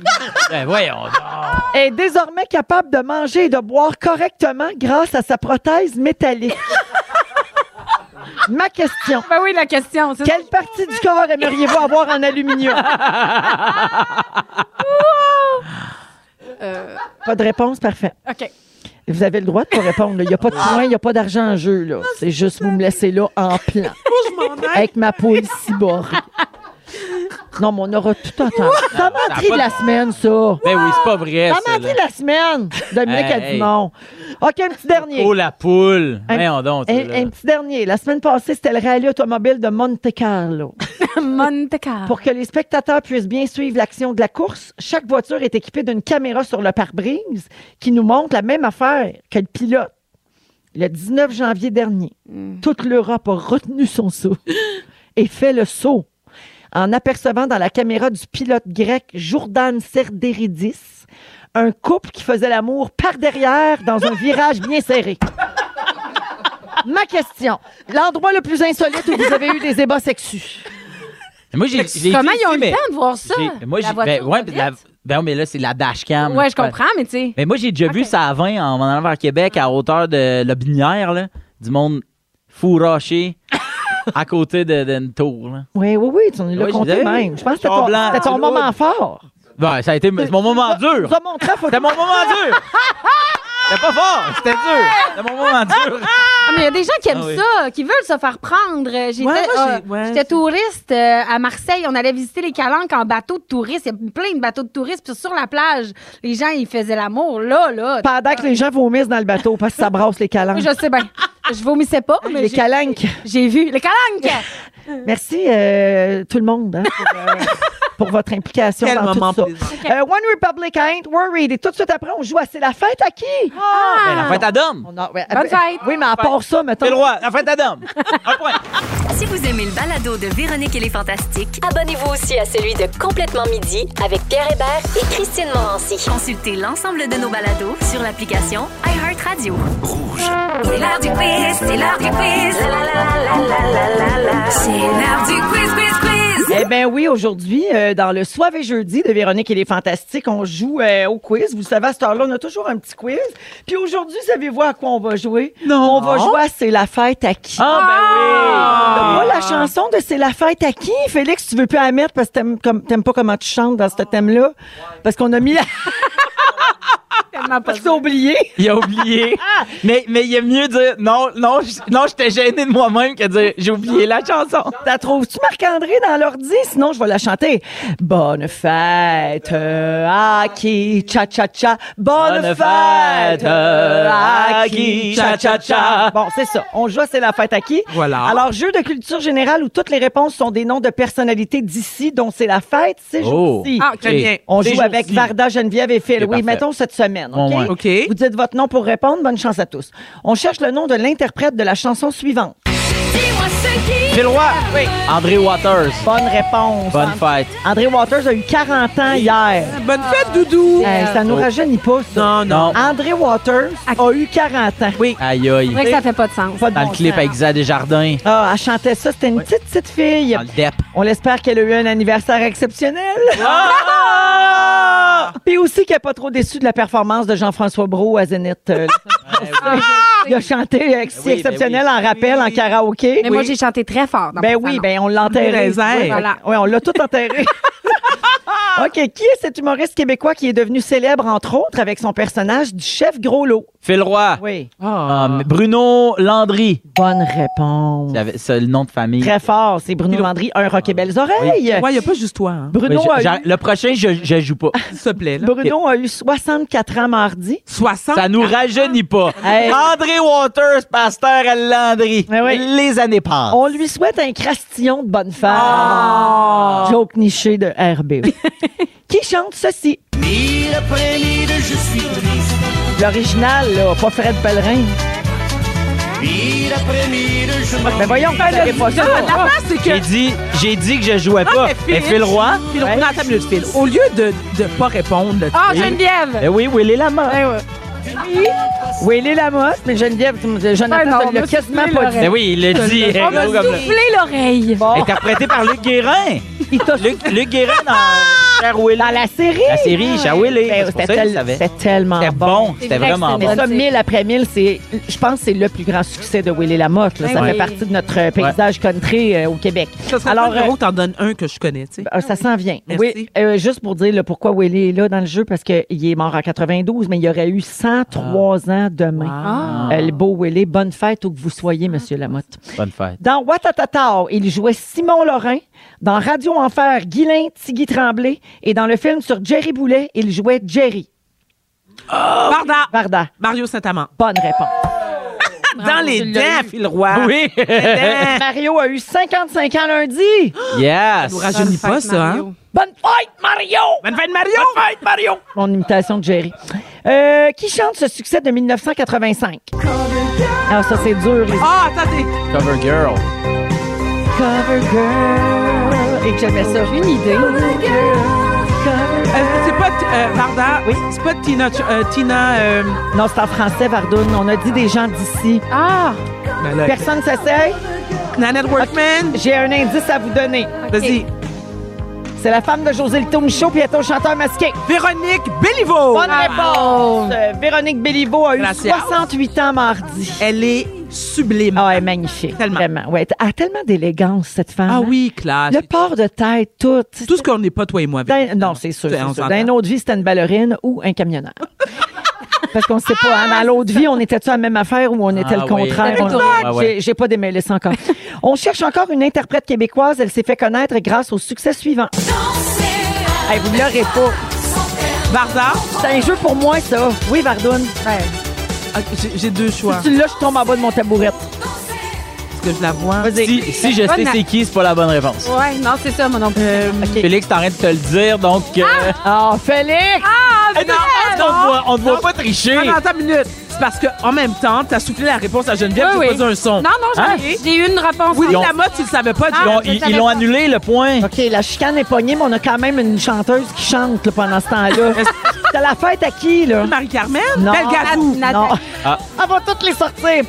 Ben voyons donc. est désormais capable de manger et de boire correctement grâce à sa prothèse métallique. Ma question. Ben oui, la question. c'est Quelle partie du corps aimeriez-vous avoir en aluminium? Euh, Pas de réponse, parfait. OK. Vous avez le droit de pas répondre. là. Il n'y a pas de points, il n'y a pas d'argent en jeu. là. C'est juste vous me laissez là en plan Moi, je m'en aille. avec ma poule cyborg. Non, mais on aura tout entendu. Menterie pas de la semaine, ça. Ben oui, c'est pas vrai, ça. menterie de la semaine. Dominique a dit non. OK, un petit dernier. Oh, la poule. Un- Voyons donc. Un, ça, là. un petit dernier. La semaine passée, c'était le rallye automobile de Monte Carlo. Monte Carlo. Pour que les spectateurs puissent bien suivre l'action de la course, chaque voiture est équipée d'une caméra sur le pare-brise qui nous montre la même affaire que le pilote. Le 19 janvier dernier, toute l'Europe a retenu son saut et fait le saut en apercevant dans la caméra du pilote grec Jourdan Serderidis un couple qui faisait l'amour par derrière dans un virage bien serré. Ma question, l'endroit le plus insolite où vous avez eu des ébats sexus? Moi, j'ai. j'ai Comment ils ont aussi, le temps de voir ça? Moi, La j'ai. voiture Ben, ouais, la- ben, mais là, c'est la dashcam. Ouais, je comprends, mais tu sais. Mais moi, j'ai déjà vu ça à 20 en m'en allant vers Québec à hauteur de la Binière, là. Du monde fourraché à côté de- d'une tour, là. Oui, oui, oui, tu nous l'as compté même. Je pense que c'était ton, moment fort. Ben, ça a été c'est mon moment dur. C'était mon moment dur. C'était pas fort, c'était dur. C'était mon moment dur. Ah, mais il y a des gens qui aiment Ah oui. ça, qui veulent se faire prendre. Euh, J'étais moi, ah, j'ai- ouais, j'étais c'est- touriste euh, à Marseille. On allait visiter les Calanques en bateau de touristes. Il y a plein de bateaux de touristes. Puis sur la plage, les gens, ils faisaient l'amour. Là, là. Pendant que les gens vomissent dans le bateau parce que ça brasse les calanques. Oui, je sais bien. Je vomissais pas, mais Les j'ai- calanques. j'ai vu. Les Calanques! Merci euh, tout le monde hein, pour, euh, pour votre implication Quel dans moment tout ça. Euh, One Republic, I ain't worried. Et tout de suite après, on joue à C'est la fête à qui? Ben, la fête à Dom. On a- ouais, Bonne euh, fête. Oui, mais à part ça, mettons. C'est le roi, la fête à Dom. Un point. Si vous aimez le balado de Véronique et les Fantastiques, Abonnez-vous aussi à celui de Complètement Midi avec Pierre Hébert et Christine Morancy. consultez l'ensemble de nos balados sur l'application iHeartRadio. C'est l'heure du quiz, c'est l'heure du quiz. La, la, la, la, la, la, la, la. C'est l'heure du quiz, quiz, quiz. Eh bien oui, aujourd'hui, euh, dans le Soir et jeudi de Véronique et les Fantastiques, on joue euh, au quiz. Vous savez, à cette heure-là, on a toujours un petit quiz. Puis aujourd'hui, savez-vous à quoi on va jouer? Non. On va jouer à C'est la fête à qui? Ah, ben T'as pas la chanson de C'est la fête à qui? Félix, tu veux plus la mettre parce que t'aimes, comme, t'aimes pas comment tu chantes dans ce thème-là? Parce qu'on a mis la... Tellement pas parce que t'as oublié. Il a oublié. mais, mais il est mieux dire non, non, je- non, j'étais gêné de moi-même que de dire j'ai oublié la chanson. T'as trouves-tu Marc-André dans l'ordi? Sinon, je vais la chanter. Bonne fête euh, à qui? Cha-cha-cha. Bonne, Bonne fête fête, euh, à qui? Cha-cha-cha. Bon, c'est ça. On joue à C'est la fête à qui? Voilà. Alors, jeu de culture générale où toutes les réponses sont des noms de personnalités d'ici, dont c'est la fête ces Oh. Ah, très bien. On joue avec. Varda, Geneviève et Phil. C'est Oui, mettons cette semaine. OK? Ouais, ouais. OK. Vous dites votre nom pour répondre. Bonne chance à tous. On cherche le nom de l'interprète de la chanson suivante. Dis-moi. Phil Roy. Oui. André Waters. Bonne réponse. Bonne fête. André Waters a eu 40 ans hier. Bonne fête, Doudou. Hey, ça nous Oh. rajeunit pas, ça. Non, non. André Waters a eu 40 ans. Oui. Aïe, C'est aïe. vrai que ça fait pas de sens. Pas de Dans bon le clip sens. avec Isa Desjardins. Ah, elle chantait ça. C'était une petite, petite fille. Dans le DEP. On l'espère qu'elle a eu un anniversaire exceptionnel. Ah! Puis aussi qu'elle n'est pas trop déçue de la performance de Jean-François Brault à Zénith. euh, Il a chanté ex- Ben oui, exceptionnel ben en rappel, en karaoké. Mais moi, j'ai chanté très fort. Dans Ben oui, ben on. Les airs. Oui, Voilà. Oui, on l'a tout enterré. OK, qui est cet humoriste québécois qui est devenu célèbre, entre autres, avec son personnage du chef Gros Lot? Phil Roy. Oui. Ah, mais Bruno Landry. Bonne réponse. J'avais- C'est le nom de famille. Très fort, c'est Bruno Landry, un rock et belles oreilles. Ouais, il n'y a pas juste toi. Hein. Oui, Bruno, je- a eu, le prochain, je, je joue pas. S'il te plaît. Là. Bruno a eu 64 ans mardi. 60. Ça nous rajeunit pas. Hey. André Waters, pasteur à Landry. Oui. Les années passent. On lui souhaite un crastillon de bonne femme. Ah. Joke niché de RB. qui chante ceci? L'original, là, pas Fred Pellerin. Mais voyons, vous savez pas ça. La place, c'est que. J'ai dit, j'ai dit que je jouais Ah, pas. mais Mais Phil- Phil Roy. Phil, Ouais. non, attends une minute, Phil. Au lieu de ne pas répondre, là, tu Ah, Geneviève! Eh oui, Willy Lama. Ben ouais. Willy Lamotte, mais Geneviève, Jonathan non, ne l'a on m'a quasiment soufflé pas l'oreille. dit. Ben oui, il l'a dit. On m'a Gros comme le- soufflé l'oreille. Bon, Interprété par Luc Guérin. il t'a Luc, Luc Guérin dans Cher Willy. dans la série. La série, Cher Willy. Ben, C'est pour C'était ça que je tel- savais. c'était tellement C'était bon. C'était vrai que vraiment bon. Mais ça, mille après mille, c'est, je pense que c'est le plus grand succès de Willy Lamotte. là. Ben ça oui. fait partie de notre euh, paysage country euh, au Québec. Ça serait Alors, Alors, euh, t'en donnes un que je connais, tu sais. Ah, Ça s'en vient. Merci. Oui, euh, juste pour dire là, pourquoi Willy est là dans le jeu, parce qu'il est mort en 92, mais il aurait eu 103 ans demain. Ah. Euh, le beau Willy. Bonne fête où que vous soyez, Monsieur Lamotte. Bonne fête. Dans Watatata, il jouait Simon Lorrain, Dans Radio Enfer, Guylain Tigui Tremblay. Et dans le film sur Jerry Boulet, il jouait Jerry. Varda. Varda. Mario Saint-Amand. Bonne réponse. Dans les dents. Phil Roy. Oui. Mario a eu 55 ans lundi. yes. nous rajeunit Bonne pas, ça, hein? Mario. Bonne fête, Mario! Bonne fête, Mario! Bonne fête, Mario! Mon imitation de Jerry. Euh, qui chante ce succès de 1985? Ah, ça, c'est dur. Les... Ah, attendez. Cover Girl. Cover Girl. Et que j'aimais ça. J'ai une idée. Euh, c'est pas euh, Varda. Oui. C'est pas Tina. euh, Tina. euh, Non, c'est en français, Vardoune. On a dit des gens d'ici. Ah! ben là, Personne s'essaye? Nanette Workman. J'ai un indice à vous donner. Vas-y. C'est la femme de José Le Michaud puis elle est au chanteur masqué. Véronique Béliveau. Bonne réponse. Euh, Véronique Béliveau a eu Gracias. 68 ans mardi. Elle est sublime. Ah, elle est magnifique. Tellement. Vraiment. Ouais, elle a tellement d'élégance, cette femme. Ah hein? oui, classe. Le port de tête, tout. Tout ce qu'on n'est pas, toi et moi. Véro. non, c'est sûr. Dans une autre vie, c'était une ballerine ou un camionneur. Parce qu'on ne sait pas. hein, Dans l'autre vie, on était-tu à la même affaire ou on était Ah le oui. contraire? C'était On-. Ah J'ai pas démêlé ça encore. on cherche encore une interprète québécoise. Elle s'est fait connaître grâce au succès suivant. Hey, vous ne l'aurez pas. Varda? C'est un jeu pour moi, ça. Oui, Vardoune. Ah, j'ai- deux choix. Si tu l'as, je tombe en bas de mon tabouret. Est-ce que je la vois? Vas-y. Si, si je sais c'est qui, c'est pas la bonne réponse. Ouais, non, c'est ça, mon nom. Euh, OK. Félix, t'es en train de te le dire, donc. euh, Ah, Félix! eh non, on te voit- on te voit pas tricher. Attends une minute. C'est parce qu'en même temps, t'as soufflé la réponse à Geneviève, Oui, j'ai oui. pas dit un son. Non, non, j'ai Hein? j'ai eu une réponse. Oui, la mode, tu le savais pas. Ils je ils l'ont annulé, le point. OK, la chicane est pognée, mais on a quand même une chanteuse qui chante là, pendant ce temps-là. T'as la fête à qui, là? Marie-Carmen? Non. Belle Gazou. Nat- Non. Ah. Elle va toutes les sortir.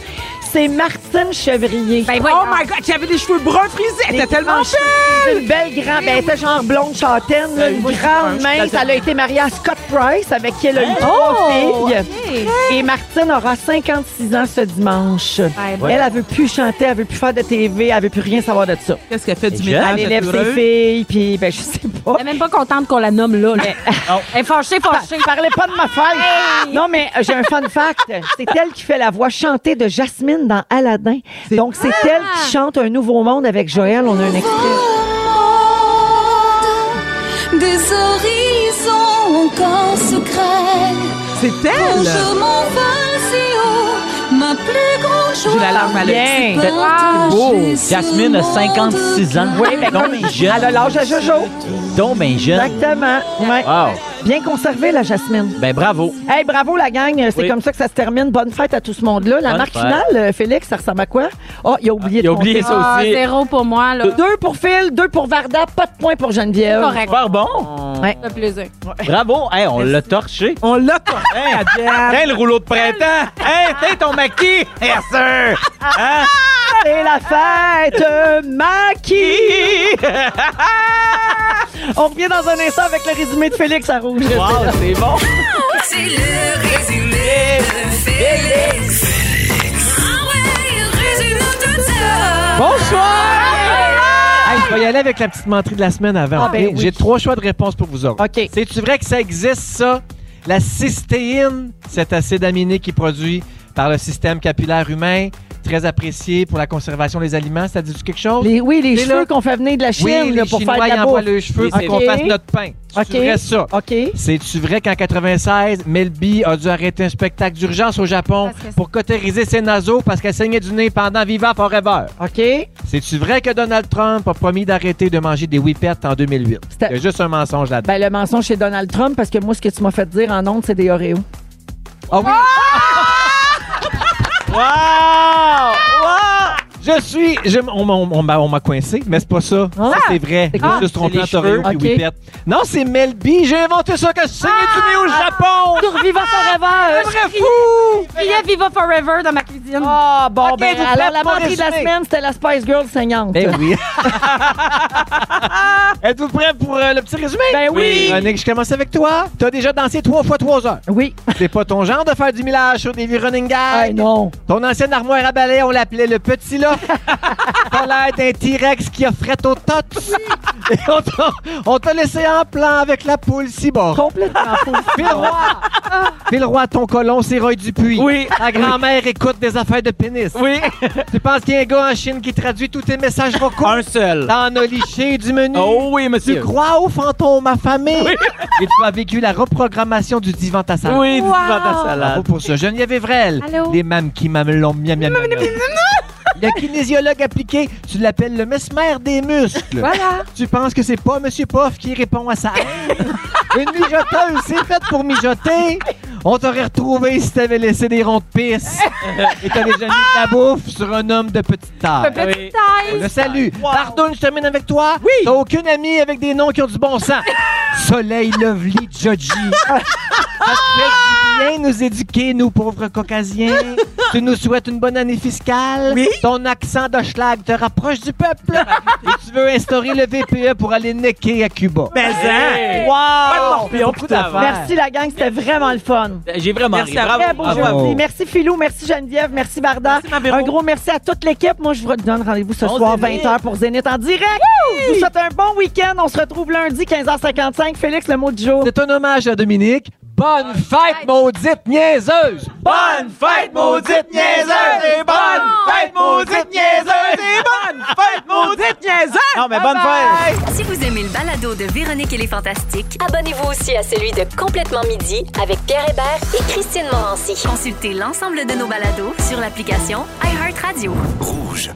C'est Martine Chevrier. Ben, Oh my God, qui avait des cheveux bruns frisés. Elle était tellement belle. Une belle grande. Ben, elle était genre blonde châtaine, là, Euh, une grande mince. Elle a été mariée à Scott Price, avec qui elle a eu Oh, trois filles. OK. Et Martine aura 56 ans ce dimanche. Ouais. Elle, elle veut plus chanter, elle veut plus faire de TV, elle veut plus rien savoir de ça. Qu'est-ce qu'elle fait du métal? Elle élève ses filles, puis ben, je sais pas. Elle est même pas contente qu'on la nomme là. là. Elle est fâchée, fâchée. Parlez pas de ma fête. Non, mais euh, j'ai un fun fact. C'est elle qui fait la voix chantée de Jasmine dans Aladdin. Donc, c'est elle qui chante Un Nouveau Monde avec Joël. On a un extrait. Des horizons encore secrets. C'est elle. Je m'envole si haut, ma plus grande joie. J'ai la larme à l'œil. Beau. ce Jasmine a monde. 56 ans. Oui, ben, donc jeune. Elle a l'âge à Jojo. Donc bien jeune. Exactement. Ouais. Wow. Bien conservée, la Jasmine. Ben bravo. Hey, bravo la gang. C'est Oui. comme ça que ça se termine. Bonne fête à tout ce monde-là. La Bonne marque fête. finale, euh, Félix, ça ressemble à quoi? Oh, il a oublié Il de a oublié compter. ça Ah, aussi. zéro pour moi, là. Deux pour Phil, deux pour Varda, pas de point pour Geneviève. Correct. Super bon. Ouais. Ça fait plaisir. Bravo. Hey, on l'a torché. On l'a torché Hey, Jen. Tiens le rouleau de printemps? Hey, tiens ton maquis? Yes, sir. Hein? C'est la fête maquis. On revient dans un instant avec le résumé de Félix à Rouge. Wow, c'est bon. C'est le résumé de Félix. Ah ouais, résume tout ça. Bonsoir! Hey, je vais y aller avec la petite menterie de la semaine avant. Ah, ben oui. J'ai trois choix de réponse pour vous autres. OK. C'est-tu vrai que ça existe, ça? La cystéine, cet acide aminé qui est produit par le système capillaire humain, très apprécié pour la conservation des aliments. Ça dit quelque chose? Les- oui, les C'est cheveux qu'on fait venir de la Chine oui, là, les pour Chinois, faire de la bouffe. les cheveux Oui, pour c'est- qu'on fasse notre pain. OK. C'est vrai ça? OK. C'est-tu vrai qu'en 96, Melby a dû arrêter un spectacle d'urgence au Japon c'est- pour cautériser ses naseaux parce qu'elle saignait du nez pendant Viva Forever? OK. C'est-tu vrai que Donald Trump a promis d'arrêter de manger des whippets en 2008? C'était- Il y a juste un mensonge là-dedans. Ben, le mensonge chez Donald Trump, parce que moi, ce que tu m'as fait dire en ondes, c'est des Oreos. Ah oui! wow! Wow! Je suis. je- on m'a- on m'a on m'a coincé, mais c'est pas ça. Ah! Ça, c'est vrai. C'est Je me suis trompé C'est les cheveux? Ok. Whippet. Non, c'est Melby. J'ai inventé ça que je saignais du au Japon! Survivant forever! Vrai fou! Il y a Viva Forever dans ma cuisine. Ah, bon, Ok, ben, vous alors faites la pas menterie de la semaine, c'était la Spice Girl saignante. Ben oui. Êtes-vous prêts pour euh, le petit résumé? Ben oui. Véronique, je commence avec toi. T'as déjà dansé trois fois trois heures. Oui. C'est pas ton genre de faire du millage sur des vies running gags. Non. Ton ancienne armoire à balai, on l'appelait le petit lot. Tough. T'as l'air d'un T-Rex qui a fret au tot. Et on t'a- laissé en plan avec la poule si bas. Complètement fou. Phil Roy, ton colon, c'est Roy Dupuis. Oui. Ta grand-mère écoute des affaires de pénis. Oui. Tu penses qu'il y a un gars en Chine qui traduit tous tes messages vocaux? Un seul. T'en as liché du menu? Oh oui, Tu monsieur. crois aux fantômes affamés? Et tu as vécu la reprogrammation du divan ta salade. Oui, du Wow. divan ta Bravo salade. pour ça. Geneviève Evrel. Allô? Les mâmes qui mamelont miam miam miam. miam. Le kinésiologue appliqué, tu l'appelles le mesmer des muscles. Voilà. Tu penses que c'est pas Monsieur Poff qui répond à sa haine? Une mijoteuse, c'est fait pour mijoter. On t'aurait retrouvé si t'avais laissé des ronds de pisse. Et t'as déjà mis de la bouffe sur un homme de petite taille. Petite Oui. On taille. le salue. Pardon, je termine avec toi. Oui. T'as aucune amie avec des noms qui ont du bon sens. Soleil Lovely Joji. Ça te fait du bien nous éduquer, nous pauvres caucasiens. tu nous souhaites une bonne année fiscale. Oui. Ton accent de schlag te rapproche du peuple. Et tu veux instaurer le VPE pour aller necker à Cuba. Mais hein? Wow! Pas de morpion, Beaucoup putain. d'affaires. Merci la gang, c'était vraiment le fun. J'ai vraiment Merci ri. à Bravo. Très beau bravo. jeudi. Merci Philou, merci Geneviève, merci Barda. Merci, un gros merci à toute l'équipe. Moi, je vous donne rendez-vous ce Bon soir, Zénith. 20h pour Zénith en direct. Je vous souhaite un bon week-end. On se retrouve lundi, 15h55. Félix, le mot du jour. C'est un hommage à Dominique. Bonne fête, maudite niaiseuse! Bonne fête, maudite niaiseuse! Et bonne fête, maudite niaiseuse! Et bonne fête, maudite niaiseuse! Non, mais bonne fête! Si vous aimez le balado de Véronique et les Fantastiques, Abonnez-vous aussi à celui de Complètement Midi avec Pierre Hébert et Christine Morancy. consultez l'ensemble de nos balados sur l'application iHeartRadio. Rouge.